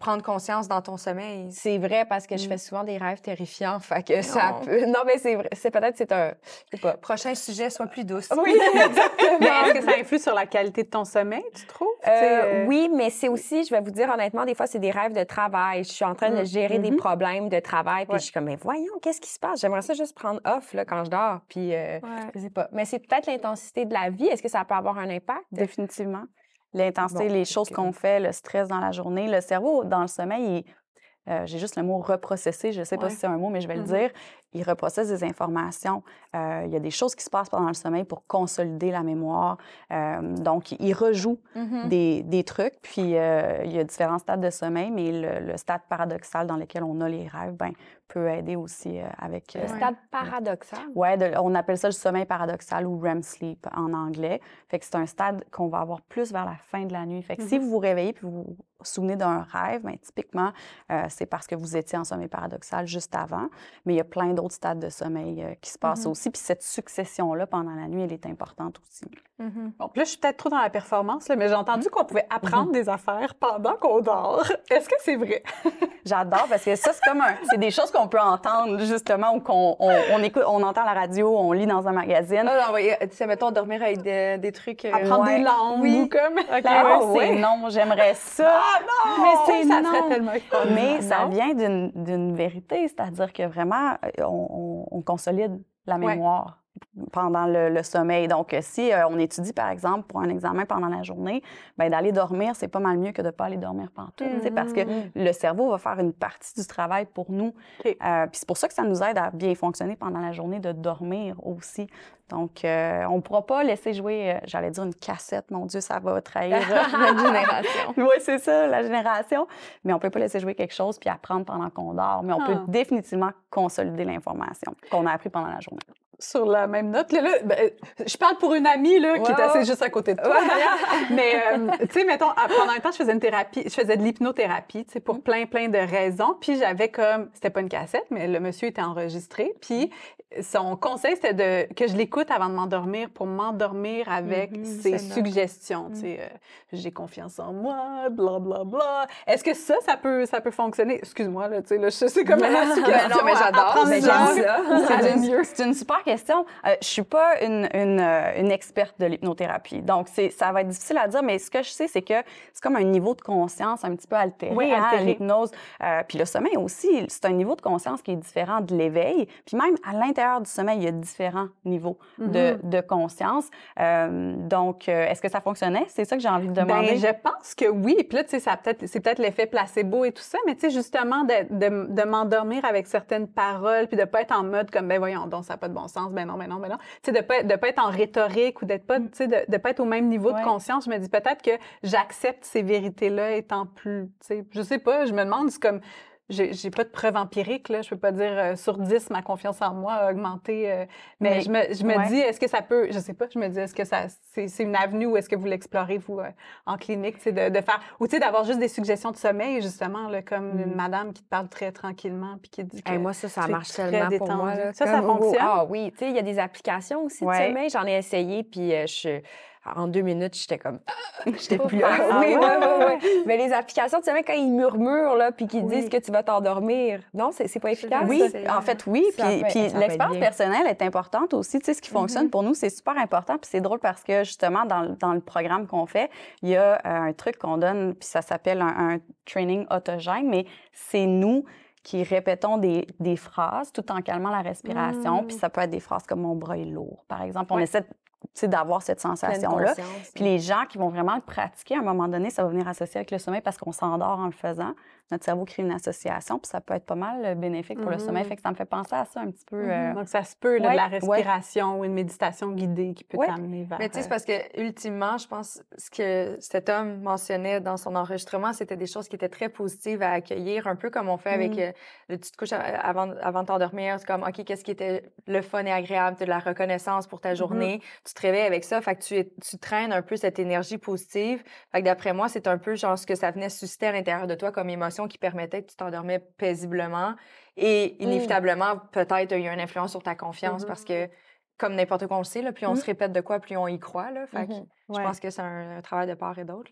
prendre conscience dans ton sommeil. C'est vrai parce que je Mm. fais souvent des rêves terrifiants. Fait que ça Non. peut. Non, mais c'est vrai. C'est peut-être c'est un. Je sais pas. Prochain sujet, sois plus douce. Oui, Mais est-ce que ça influe sur la qualité de ton sommeil, tu trouves? Euh, euh, Oui, mais c'est aussi, je vais vous dire honnêtement, des fois, c'est des rêves de travail. Je suis en train de Mm. gérer des Mhm. problèmes de travail. Puis Ouais. je suis comme, mais voyons, qu'est-ce qui se passe? J'aimerais ça juste prendre off là, quand je dors. Puis euh, je sais pas. Mais c'est peut-être l'intensité de la vie. Est-ce que ça peut avoir un impact? Définitivement. L'intensité, Bon, les choses qu'on fait, le stress dans la journée. Le cerveau, dans le sommeil, il- euh, j'ai juste le mot reprocesser, je ne sais pas si c'est un mot, mais je vais le dire. Il reprocesse des informations. Euh, il y a des choses qui se passent pendant le sommeil pour consolider la mémoire. Euh, donc, il rejoue Mhm. des, des trucs. Puis, euh, il y a différents stades de sommeil, mais le, le stade paradoxal dans lequel on a les rêves ben, peut aider aussi avec... Le stade paradoxal? De- on appelle ça le sommeil paradoxal ou REM sleep en anglais. Fait que c'est un stade qu'on va avoir plus vers la fin de la nuit. Fait que si vous vous réveillez puis vous vous souvenez d'un rêve, ben, typiquement, c'est parce que vous étiez en sommeil paradoxal juste avant. Mais il y a plein d'autres stades de sommeil euh, qui se passent aussi. Puis cette succession-là pendant la nuit, elle est importante aussi. Mhm. Bon, puis là, je suis peut-être trop dans la performance, là, mais j'ai entendu qu'on pouvait apprendre des affaires pendant qu'on dort. Est-ce que c'est vrai? J'adore parce que ça, c'est comme un... C'est des choses qu'on peut entendre, justement, ou qu'on on, on écoute, on entend la radio, on lit dans un magazine. Ah, non, ouais, tu sais, mettons, dormir avec des, des trucs. euh, Apprendre ouais. des langues Oui. ou comme... Ah, ouais, non, j'aimerais ça. Mais c'est ça non. serait tellement. Mais ça Non? vient d'une d'une vérité, c'est-à-dire que vraiment, euh, on, on- on consolide la mémoire pendant le, le sommeil. Donc, euh, si euh, on étudie, par exemple, pour un examen pendant la journée, ben, d'aller dormir, c'est pas mal mieux que de ne pas aller dormir tu sais, parce que Mhm. le cerveau va faire une partie du travail pour nous. Euh, Puis c'est pour ça que ça nous aide à bien fonctionner pendant la journée, de dormir aussi. Donc, euh, on ne pourra pas laisser jouer, euh, j'allais dire une cassette, mon Dieu, ça va trahir Notre génération. oui, c'est ça, la génération. Mais on peut pas laisser jouer quelque chose puis apprendre pendant qu'on dort. Mais on Ah. peut définitivement consolider l'information qu'on a appris pendant la journée. Sur la même note, là, là, ben, je parle pour une amie là, qui est assise juste à côté de toi. Mais, euh, tu sais, mettons, à- pendant un temps, je faisais une thérapie, je faisais de l'hypnothérapie, tu sais, pour plein, plein de raisons. Puis j'avais comme, c'était pas une cassette, mais le monsieur était enregistré. Puis son conseil, c'était de, que je l'écoute avant de m'endormir pour m'endormir avec Mhm, ses c'est suggestions. Tu sais, euh, j'ai confiance en moi, bla, bla, bla. Est-ce que ça, ça peut, ça peut fonctionner? Excuse-moi, là, tu sais, là, sais comme la Ben suggestion non, mais j'adore, mais ça. j'aime ça. C'est c'est une super question. Euh, je suis pas une, une, euh, une experte de l'hypnothérapie. Donc, ça va être difficile à dire, mais ce que je sais, c'est que c'est comme un niveau de conscience un petit peu altéré, Oui, hein, altéré. l'hypnose. Euh, puis le sommeil aussi, c'est un niveau de conscience qui est différent de l'éveil. Puis même à l'intérieur du sommeil, il y a différents niveaux de, Mhm. de conscience. Euh, donc, est-ce que ça fonctionnait? C'est ça que j'ai envie de demander. Ben, je pense que oui. Puis là, tu sais, c'est peut-être l'effet placebo et tout ça, mais tu sais, justement, de, de, de m'endormir avec certaines paroles, puis de pas être en mode comme, ben voyons, donc ça n'a pas de bon sens, ben non, ben non, ben non. Tu sais, de pas, de pas être en rhétorique ou d'être pas, tu sais, de, de pas être au même niveau Ouais. de conscience. Je me dis peut-être que j'accepte ces vérités-là étant plus, tu sais, je sais pas, je me demande, c'est comme, j'ai pas de preuve empirique, là. Je peux pas dire euh, sur 10, ma confiance en moi a augmenté. euh, mais, Mais- je me, je me ouais. dis, est-ce que ça peut, je sais pas, je me dis, est-ce que ça, c'est c'est une avenue ou est-ce que vous l'explorez, vous, euh, en clinique, de, de faire, ou tu sais, d'avoir juste des suggestions de sommeil, justement, là, comme Mm. une madame qui te parle très tranquillement puis qui dit que. Hey, moi, ça, ça marche tellement pour moi. là. Ça, ça Comme, fonctionne? Ah oui, tu sais, il y a des applications aussi Ouais. de sommeil. J'en ai essayé, puis euh, je... en deux minutes, j'étais comme... J'étais plus... Ah, oui, oui, oui, oui. Mais les applications de sommeil, quand ils murmurent, là, puis qu'ils Oui. disent que tu vas t'endormir, non, c'est pas efficace. Oui, en fait, oui. Ça Puis, puis l'expérience personnelle est importante aussi. Tu sais, ce qui fonctionne pour nous, c'est super important. Puis c'est drôle parce que, justement, dans, le- dans le programme qu'on fait, il y a euh, un truc qu'on donne, puis ça s'appelle un, un training autogène, mais c'est nous qui répétons des, des phrases tout en calmant la respiration. Mm. Puis ça peut être des phrases comme « mon bras est lourd », par exemple. On Ouais. essaie de- tu sais, d'avoir cette sensation-là. Puis les gens qui vont vraiment le pratiquer, à un moment donné, ça va venir associer avec le sommeil parce qu'on s'endort en le faisant. Notre cerveau crée une association, puis ça peut être pas mal euh, bénéfique pour le sommeil. Fait que ça me fait penser à ça un petit peu. euh, Donc, ça se peut, là, ouais, de la ouais. respiration ou une méditation guidée qui peut Ouais. t'amener vers. Mais tu sais, c'est euh, parce que ultimement, je pense ce que cet homme mentionnait dans son enregistrement, c'était des choses qui étaient très positives à accueillir, un peu comme on fait avec Mm. euh, le tu te couches a- avant, avant de t'endormir. C'est comme, OK, qu'est-ce qui était le fun et agréable, tu as de la reconnaissance pour ta journée. Tu te réveilles avec ça, fait que tu, tu traînes un peu cette énergie positive. Fait que d'après moi, c'est un peu genre ce que ça venait susciter à l'intérieur de toi comme émotion qui permettait que tu t'endormais paisiblement. Et inévitablement, peut-être, il y a une influence sur ta confiance parce que, comme n'importe quoi, on le sait, là, plus on Mhm. se répète de quoi, plus on y croit. Là, fait que je pense que c'est un, un travail de part et d'autre.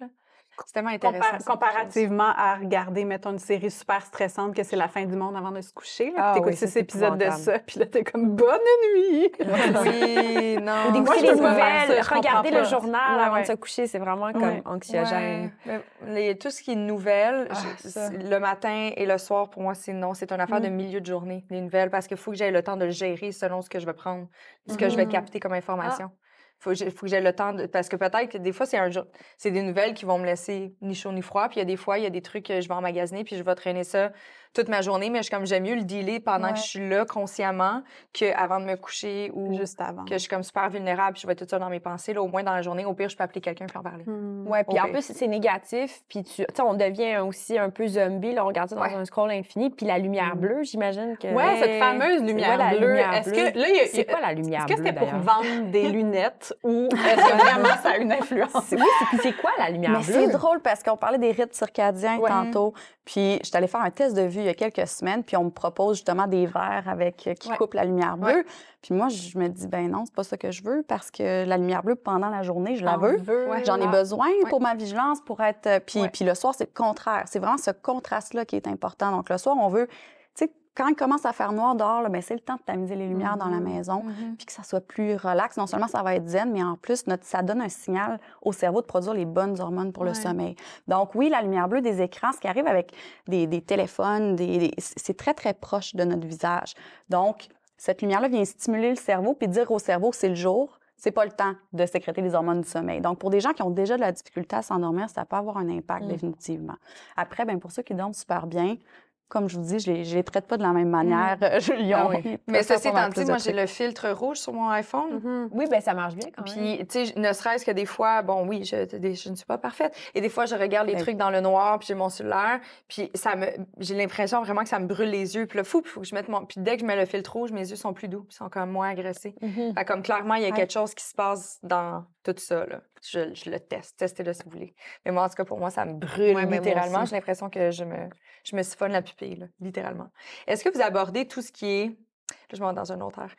C'est tellement intéressant. comparativement à regarder, mettons, une série super stressante que c'est la fin du monde avant de se coucher. Ah t'écoutes oui, six épisodes de ça, puis là, t'es comme « Bonne nuit! oui, non. Ou d'écouter les nouvelles, regarder le journal Ouais, avant ouais. de se coucher, c'est vraiment comme Ouais. anxiogène. Ouais, mais les- tout ce qui est nouvelles, Ah, je- le matin et le soir, pour moi, c'est non. C'est une affaire de Mm. milieu de journée, les nouvelles, parce qu'il faut que j'aie le temps de le gérer selon ce que je vais prendre, ce que je vais Mhm. capter comme information. Faut que j'ai- faut que j'aie le temps de. Parce que peut-être que des fois, c'est un jour. C'est des nouvelles qui vont me laisser ni chaud ni froid. Puis il y a des fois, il y a des trucs que je vais emmagasiner, puis je vais traîner ça toute ma journée. Mais je, comme j'aime mieux le dealer pendant Ouais. que je suis là consciemment qu'avant de me coucher ou Juste avant. que je suis comme super vulnérable, puis je vais tout ça dans mes pensées. Là, au moins dans la journée, au pire, je peux appeler quelqu'un puis en parler. Hmm. Ouais, puis en plus, c'est négatif, puis tu tu sais, on devient aussi un peu zombie, là, on regarde ça dans Ouais. un scroll infini, puis la lumière Mm. bleue, j'imagine que... Ouais, cette fameuse lumière bleue? lumière Est-ce bleue? que là, il y a- C'est quoi la lumière Est-ce que bleue, c'était pour vendre des lunettes? Ou est-ce que vraiment ça a une influence? C'est- Oui, c'est puis c'est quoi la lumière Mais bleue? c'est drôle parce qu'on parlait des rythmes circadiens Ouais. tantôt. Puis, je suis allée faire un test de vue il y a quelques semaines, puis on me propose justement des verres avec, euh, qui Ouais. coupent la lumière Ouais. bleue. Puis moi, je me dis, ben non, c'est pas ça que je veux parce que la lumière bleue, pendant la journée, je la On veux. veut. Ouais. J'en ai besoin pour ma vigilance, pour être. euh, Puis, Ouais. puis le soir, c'est le contraire. C'est vraiment ce contraste-là qui est important. Donc, le soir, on veut. Quand il commence à faire noir dehors, ben, c'est le temps de tamiser les lumières dans la Mhm. maison, Mhm. puis que ça soit plus relax. Non seulement ça va être zen, mais en plus, notre, ça donne un signal au cerveau de produire les bonnes hormones pour le Ouais. sommeil. Donc, oui, la lumière bleue des écrans, ce qui arrive avec des, des téléphones, des, des- c'est très, très proche de notre visage. Donc, cette lumière-là vient stimuler le cerveau puis dire au cerveau c'est le jour, c'est pas le temps de sécréter les hormones du sommeil. Donc, pour des gens qui ont déjà de la difficulté à s'endormir, ça peut avoir un impact Mm. définitivement. Après, ben pour ceux qui dorment super bien, comme je vous dis, je les, je les traite pas de la même manière. Je, ils Ah ont- oui. ils Mais ceci étant plus dit, moi, j'ai le filtre rouge sur mon iPhone. Mhm. Oui, ben ça marche bien quand même. Puis, tu sais, ne serait-ce que des fois, bon, oui, je, des- je ne suis pas parfaite. Et des fois, je regarde les Ben- trucs dans le noir, puis j'ai mon cellulaire, puis ça me, j'ai l'impression vraiment que ça me brûle les yeux. Puis là, fou, faut que je mette mon. Puis dès que je mets le filtre rouge, mes yeux sont plus doux, ils sont comme moins agressés. Mhm. Fait comme clairement, il y a Ouais. quelque chose qui se passe dans tout ça. Là. Je, je le teste. Testez-le si vous voulez. Mais moi, en tout cas, pour moi, ça me brûle Ouais, littéralement. J'ai l'impression que je me, je me siphonne la pupille, là, littéralement. Est-ce que vous abordez tout ce qui est. Là, je m'en dans un autre air.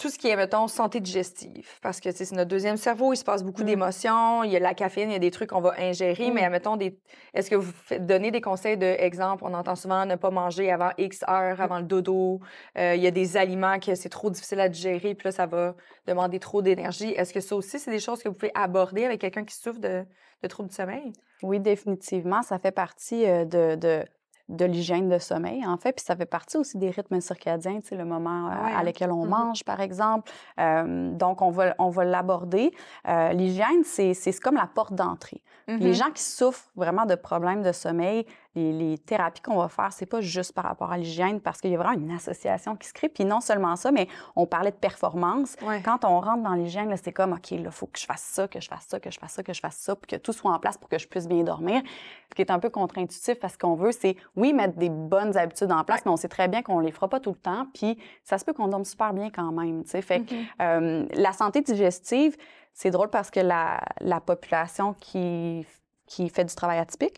Tout ce qui est, mettons, santé digestive. Parce que c'est notre deuxième cerveau, il se passe beaucoup Mm. d'émotions, il y a de la caféine, il y a des trucs qu'on va ingérer, Mm. mais admettons, des... est-ce que vous donner des conseils de, exemple, on entend souvent ne pas manger avant X heures, avant le dodo, euh, il y a des aliments que c'est trop difficile à digérer, puis là, ça va demander trop d'énergie. Est-ce que ça aussi, c'est des choses que vous pouvez aborder avec quelqu'un qui souffre de, de troubles du sommeil? Oui, définitivement. Ça fait partie euh, de, de, de l'hygiène de sommeil, en fait. Puis ça fait partie aussi des rythmes circadiens, tu sais, le moment euh, Ouais, à hein. lequel on Mhm. mange, par exemple. Euh, donc, on va, on va l'aborder. Euh, l'hygiène, c'est c'est comme la porte d'entrée. Les gens qui souffrent vraiment de problèmes de sommeil, les, les thérapies qu'on va faire, c'est pas juste par rapport à l'hygiène, parce qu'il y a vraiment une association qui se crée. Puis non seulement ça, mais on parlait de performance. Ouais. Quand on rentre dans l'hygiène, c'est comme, OK, il faut que je fasse ça, que je fasse ça, que je fasse ça, que je fasse ça, que tout soit en place pour que je puisse bien dormir. Ce qui est un peu contre-intuitif parce qu'on veut, c'est, oui, mettre des bonnes habitudes en place, mais on sait très bien qu'on les fera pas tout le temps, puis ça se peut qu'on dorme super bien quand même, tu sais. Fait Mhm. euh, la santé digestive, c'est drôle parce que la, la population qui, qui fait du travail atypique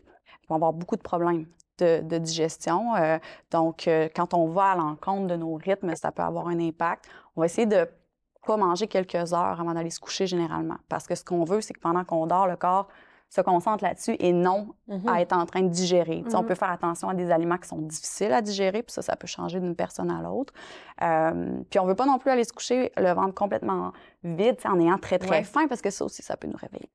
va avoir beaucoup de problèmes de, de digestion. Euh, donc, euh, quand on va à l'encontre de nos rythmes, ça peut avoir un impact. On va essayer de pas manger quelques heures avant d'aller se coucher généralement. Parce que ce qu'on veut, c'est que pendant qu'on dort, le corps se concentre là-dessus et non Mhm. à être en train de digérer. On Mhm. peut faire attention à des aliments qui sont difficiles à digérer, puis ça, ça peut changer d'une personne à l'autre. Euh, puis on veut pas non plus aller se coucher le ventre complètement vide, en ayant très, très Ouais. faim, parce que ça aussi, ça peut nous réveiller.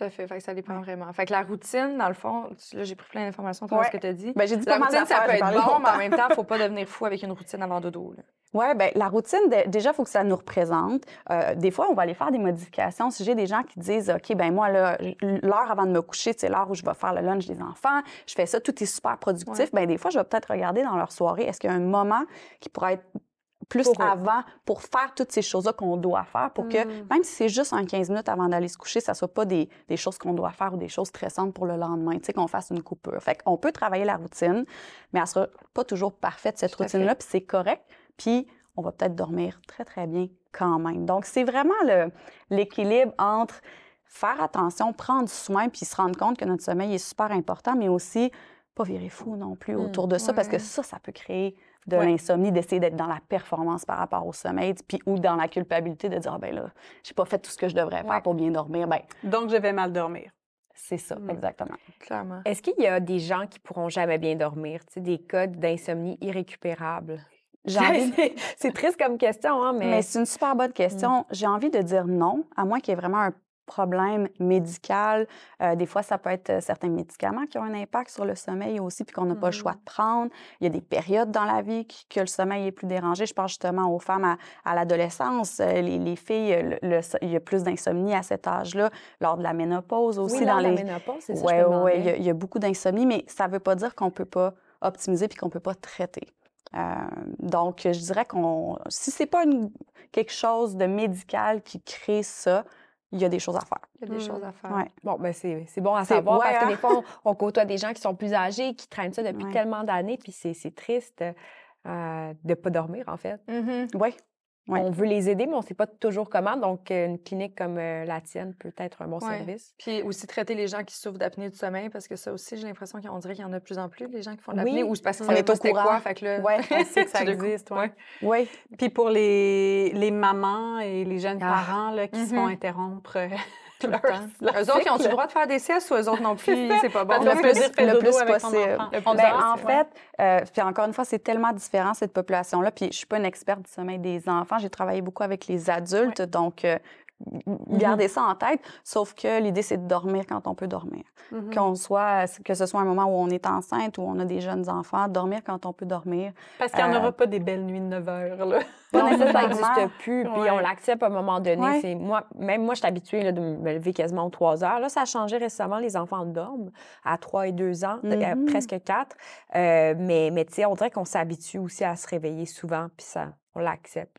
Tout à fait. Fait que ça dépend vraiment. Fait que la routine, dans le fond, là, j'ai pris plein d'informations sur ce Ouais. que tu as dit. Ben, j'ai dit La routine, ça peut être bon, mais en même temps, il ne faut pas devenir fou avec une routine avant dodo. là. Oui, bien, la routine, déjà, il faut que ça nous représente. Euh, des fois, on va aller faire des modifications. Si j'ai des gens qui disent, OK, ben moi, là, l'heure avant de me coucher, c'est l'heure où je vais faire le lunch des enfants, je fais ça, tout est super productif. Ouais. Ben des fois, je vais peut-être regarder dans leur soirée, est-ce qu'il y a un moment qui pourrait être plus Pour avant pour faire toutes ces choses-là qu'on doit faire pour que, Mm. même si c'est juste en 15 minutes avant d'aller se coucher, ça soit pas des, des choses qu'on doit faire ou des choses stressantes pour le lendemain, tu sais, qu'on fasse une coupure. Fait qu'on peut travailler la routine, mais elle sera pas toujours parfaite, cette routine-là, puis c'est correct. Puis on va peut-être dormir très, très bien quand même. Donc, c'est vraiment l'équilibre entre faire attention, prendre soin, puis se rendre compte que notre sommeil est super important, mais aussi pas virer fou non plus Mm, autour de ça, parce que ça, ça peut créer de Ouais. l'insomnie, d'essayer d'être dans la performance par rapport au sommeil, puis ou dans la culpabilité de dire, ah ben là, j'ai pas fait tout ce que je devrais faire Ouais. pour bien dormir. Ben, Donc, je vais mal dormir. C'est ça, Mm. exactement. Clairement. Est-ce qu'il y a des gens qui pourront jamais bien dormir, tu sais, des cas d'insomnie envie C'est- triste comme question, hein, mais... Mais c'est une super bonne question. J'ai envie de dire non, à moins qu'il y ait vraiment un problème médical. Euh, des fois, ça peut être euh, certains médicaments qui ont un impact sur le sommeil aussi, puis qu'on n'a pas le choix de prendre. Il y a des périodes dans la vie qui- que le sommeil est plus dérangé. Je pense justement aux femmes à, à l'adolescence. Euh, Les, les filles, le- le so- il y a plus d'insomnie à cet âge-là, lors de la ménopause aussi. oui, dans les... la ménopause, c'est ça, Oui, oui, il y, a- demandais. il y a beaucoup d'insomnie, mais ça ne veut pas dire qu'on ne peut pas optimiser puis qu'on ne peut pas traiter. Euh, donc, je dirais qu'on, si c'est pas une- quelque chose de médical qui crée ça, il y a des choses à faire. Il y a des Mm. choses à faire. Ouais. Bon, ben c'est c'est bon à C'est- savoir ouais, parce que hein? des fois, on, on côtoie des gens qui sont plus âgés, qui traînent ça depuis Ouais. tellement d'années, puis c'est c'est triste euh, de ne pas dormir, en fait. Mhm. Oui. Ouais. On veut les aider, mais on ne sait pas toujours comment. Donc, euh, une clinique comme euh, la tienne peut être un bon Ouais. service. Puis aussi traiter les gens qui souffrent d'apnée du sommeil, parce que ça aussi, j'ai l'impression qu'on dirait qu'il y en a de plus en plus, les gens qui font de l'apnée, Oui. ou c'est parce qu'on On est au courant. Quoi, fait que là, Ouais. On sait que ça existe, ouais. Ouais. Oui. Puis pour les, les mamans et les jeunes Ah. parents là, qui se font Mhm. interrompre tout le Leur- temps. leur Eux autres, ils ont le droit de faire des siestes ou eux autres non plus, c'est pas bon. Le plus- le plus avec possible. Le plus Ben, en fait, euh, puis encore une fois, c'est tellement différent cette population-là. Puis je suis pas une experte du sommeil des enfants. J'ai travaillé beaucoup avec les adultes, donc euh, gardez ça en tête. Sauf que l'idée, c'est de dormir quand on peut dormir. Mhm. Qu'on soit, que ce soit un moment où on est enceinte ou on a des jeunes enfants, dormir quand on peut dormir. Parce qu'il n'y en Euh, aura pas des belles nuits de 9 heures. Là. Non, ça, ça n'existe plus. Puis Ouais. on l'accepte à un moment donné. Ouais. C'est moi, même moi, je suis habituée là, de me lever quasiment aux 3 heures. Là, ça a changé récemment. Les enfants dorment à 3 et 2 ans, euh, Mhm. presque 4. Euh, mais mais tu sais, on dirait qu'on s'habitue aussi à se réveiller souvent. Puis ça, on l'accepte.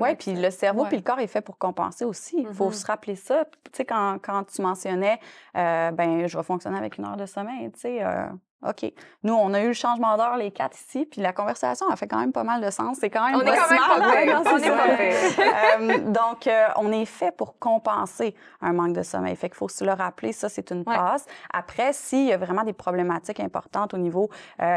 Oui, puis le cerveau puis le corps est fait pour compenser aussi. Il faut Mhm. se rappeler ça. Tu sais, quand, quand tu mentionnais, euh, ben je vais fonctionner avec une heure de sommeil, tu sais, euh, OK. Nous, on a eu le changement d'heure, les quatre ici, puis la conversation a fait quand même pas mal de sens. C'est quand même On est quand même pas On est. Euh, donc, on est fait pour compenser un manque de sommeil. Fait qu'il faut se le rappeler, ça, c'est une Ouais. passe. Après, s'il y a vraiment des problématiques importantes au niveau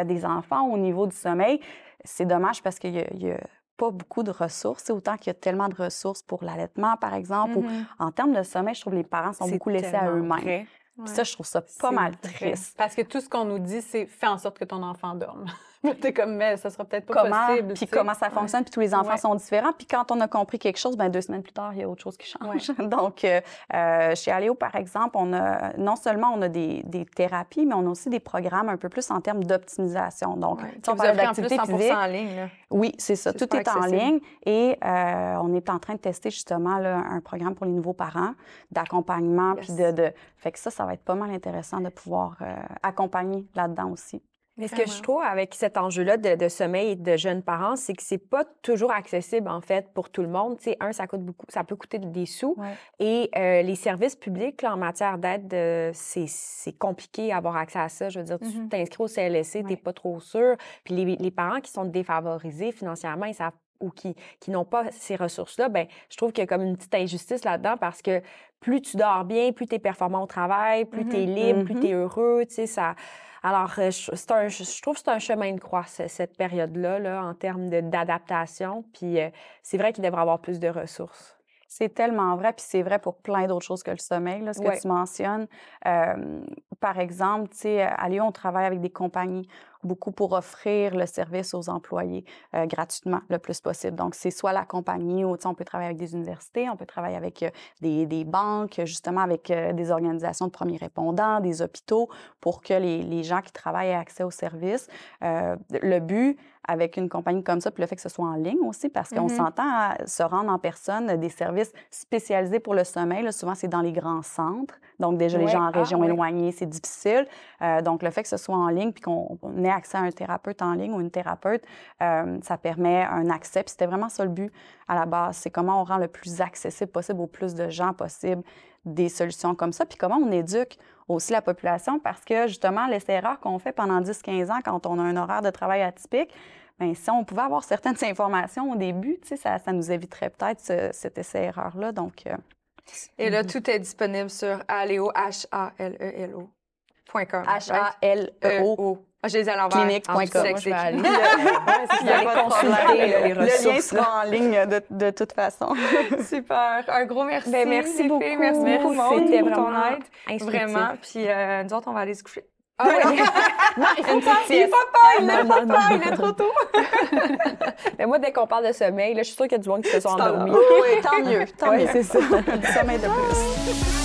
des enfants, au niveau du sommeil, c'est dommage parce qu'il y y a pas beaucoup de ressources. C'est autant qu'il y a tellement de ressources pour l'allaitement, par exemple, ou Mhm. en termes de sommeil, je trouve que les parents sont beaucoup laissés à eux-mêmes. Ça, je trouve ça pas mal vrai. triste. Parce que tout ce qu'on nous dit, c'est fais en sorte que ton enfant dorme. T'es comme, mais ça sera peut-être pas Comment, possible. puis comment ça fonctionne, puis tous les enfants Ouais. sont différents. Puis quand on a compris quelque chose, ben deux semaines plus tard, il y a autre chose qui change. Ouais. Donc, euh, euh, chez Aléo, par exemple, on a non seulement on a des, des thérapies, mais on a aussi des programmes un peu plus en termes d'optimisation. Donc, Ouais. on parle d'activité 100 physique. en ligne. Là. Oui, c'est ça. Tout est en ligne et euh, on est en train de tester justement là, un programme pour les nouveaux parents d'accompagnement. Puis de, de... Fait que ça, ça va être pas mal intéressant de pouvoir euh, accompagner là-dedans aussi. Mais ce que Vraiment. je trouve avec cet enjeu-là de, de sommeil et de jeunes parents, c'est que c'est pas toujours accessible, en fait, pour tout le monde. Tu sais, un, ça coûte beaucoup, ça peut coûter des sous. Ouais. Et euh, les services publics, là, en matière d'aide, euh, c'est c'est compliqué d'avoir accès à ça. Je veux dire, tu Mhm. t'inscris au CLSC, t'es Ouais. pas trop sûr. Puis les, les parents qui sont défavorisés financièrement, ils savent ou qui, qui n'ont pas ces ressources-là, ben je trouve qu'il y a comme une petite injustice là-dedans parce que plus tu dors bien, plus tu es performant au travail, plus tu es libre, plus Mhm. tu es heureux, tu sais, ça... Alors, euh, je, c'est un- je- trouve que c'est un chemin de croix, ce- cette période-là, là, en termes d'adaptation. Puis euh, c'est vrai qu'il devrait avoir plus de ressources. C'est tellement vrai, puis c'est vrai pour plein d'autres choses que le sommeil, là, ce que Ouais. tu mentionnes. Euh, par exemple, tu sais, à Lyon, on travaille avec des compagnies beaucoup pour offrir le service aux employés euh, gratuitement le plus possible. Donc, c'est soit la compagnie ou, on peut travailler avec des universités, on peut travailler avec euh, des, des banques, justement avec euh, des organisations de premiers répondants, des hôpitaux, pour que les, les gens qui travaillent aient accès au service. Euh, le but avec une compagnie comme ça, puis le fait que ce soit en ligne aussi, parce qu'on Mhm. s'entend à se rendre en personne, des services spécialisés pour le sommeil. là, souvent, c'est dans les grands centres. Donc, déjà, les gens en Ah, région éloignée, c'est difficile. Euh, donc, le fait que ce soit en ligne, puis qu'on on ait accès à un thérapeute en ligne ou une thérapeute, euh, ça permet un accès. Puis c'était vraiment ça le but à la base. C'est comment on rend le plus accessible possible au plus de gens possible des solutions comme ça, puis comment on éduque aussi la population, parce que justement, l'essai-erreur qu'on fait pendant 10-15 ans quand on a un horaire de travail atypique, bien, si on pouvait avoir certaines informations au début, tu sais, ça, ça nous éviterait peut-être ce- cet essai-erreur-là. Donc, euh, Et là, tout est disponible sur aleo, H-A-L-E-L-O. H-A-L-E-O. Ah, je les ai à l'envers. Clinique.com. Je vais aller, consulter les Le lien ressources. sera en ligne de, de toute façon. Super. Un gros merci. Ben, merci filles. beaucoup. Merci beaucoup, Maud, C'était pour ton vraiment aide. instructif. Vraiment. Puis euh, nous autres, on va aller se coucher. Ah ouais. non, il faut pas, Il faut pas, il pas il est trop tôt. Mais moi, dès qu'on parle de sommeil, là, je suis sûre qu'il y a du monde qui se sont endormis. Oui, tant mieux, tant Ouais, mieux. c'est ça. Du sommeil de plus.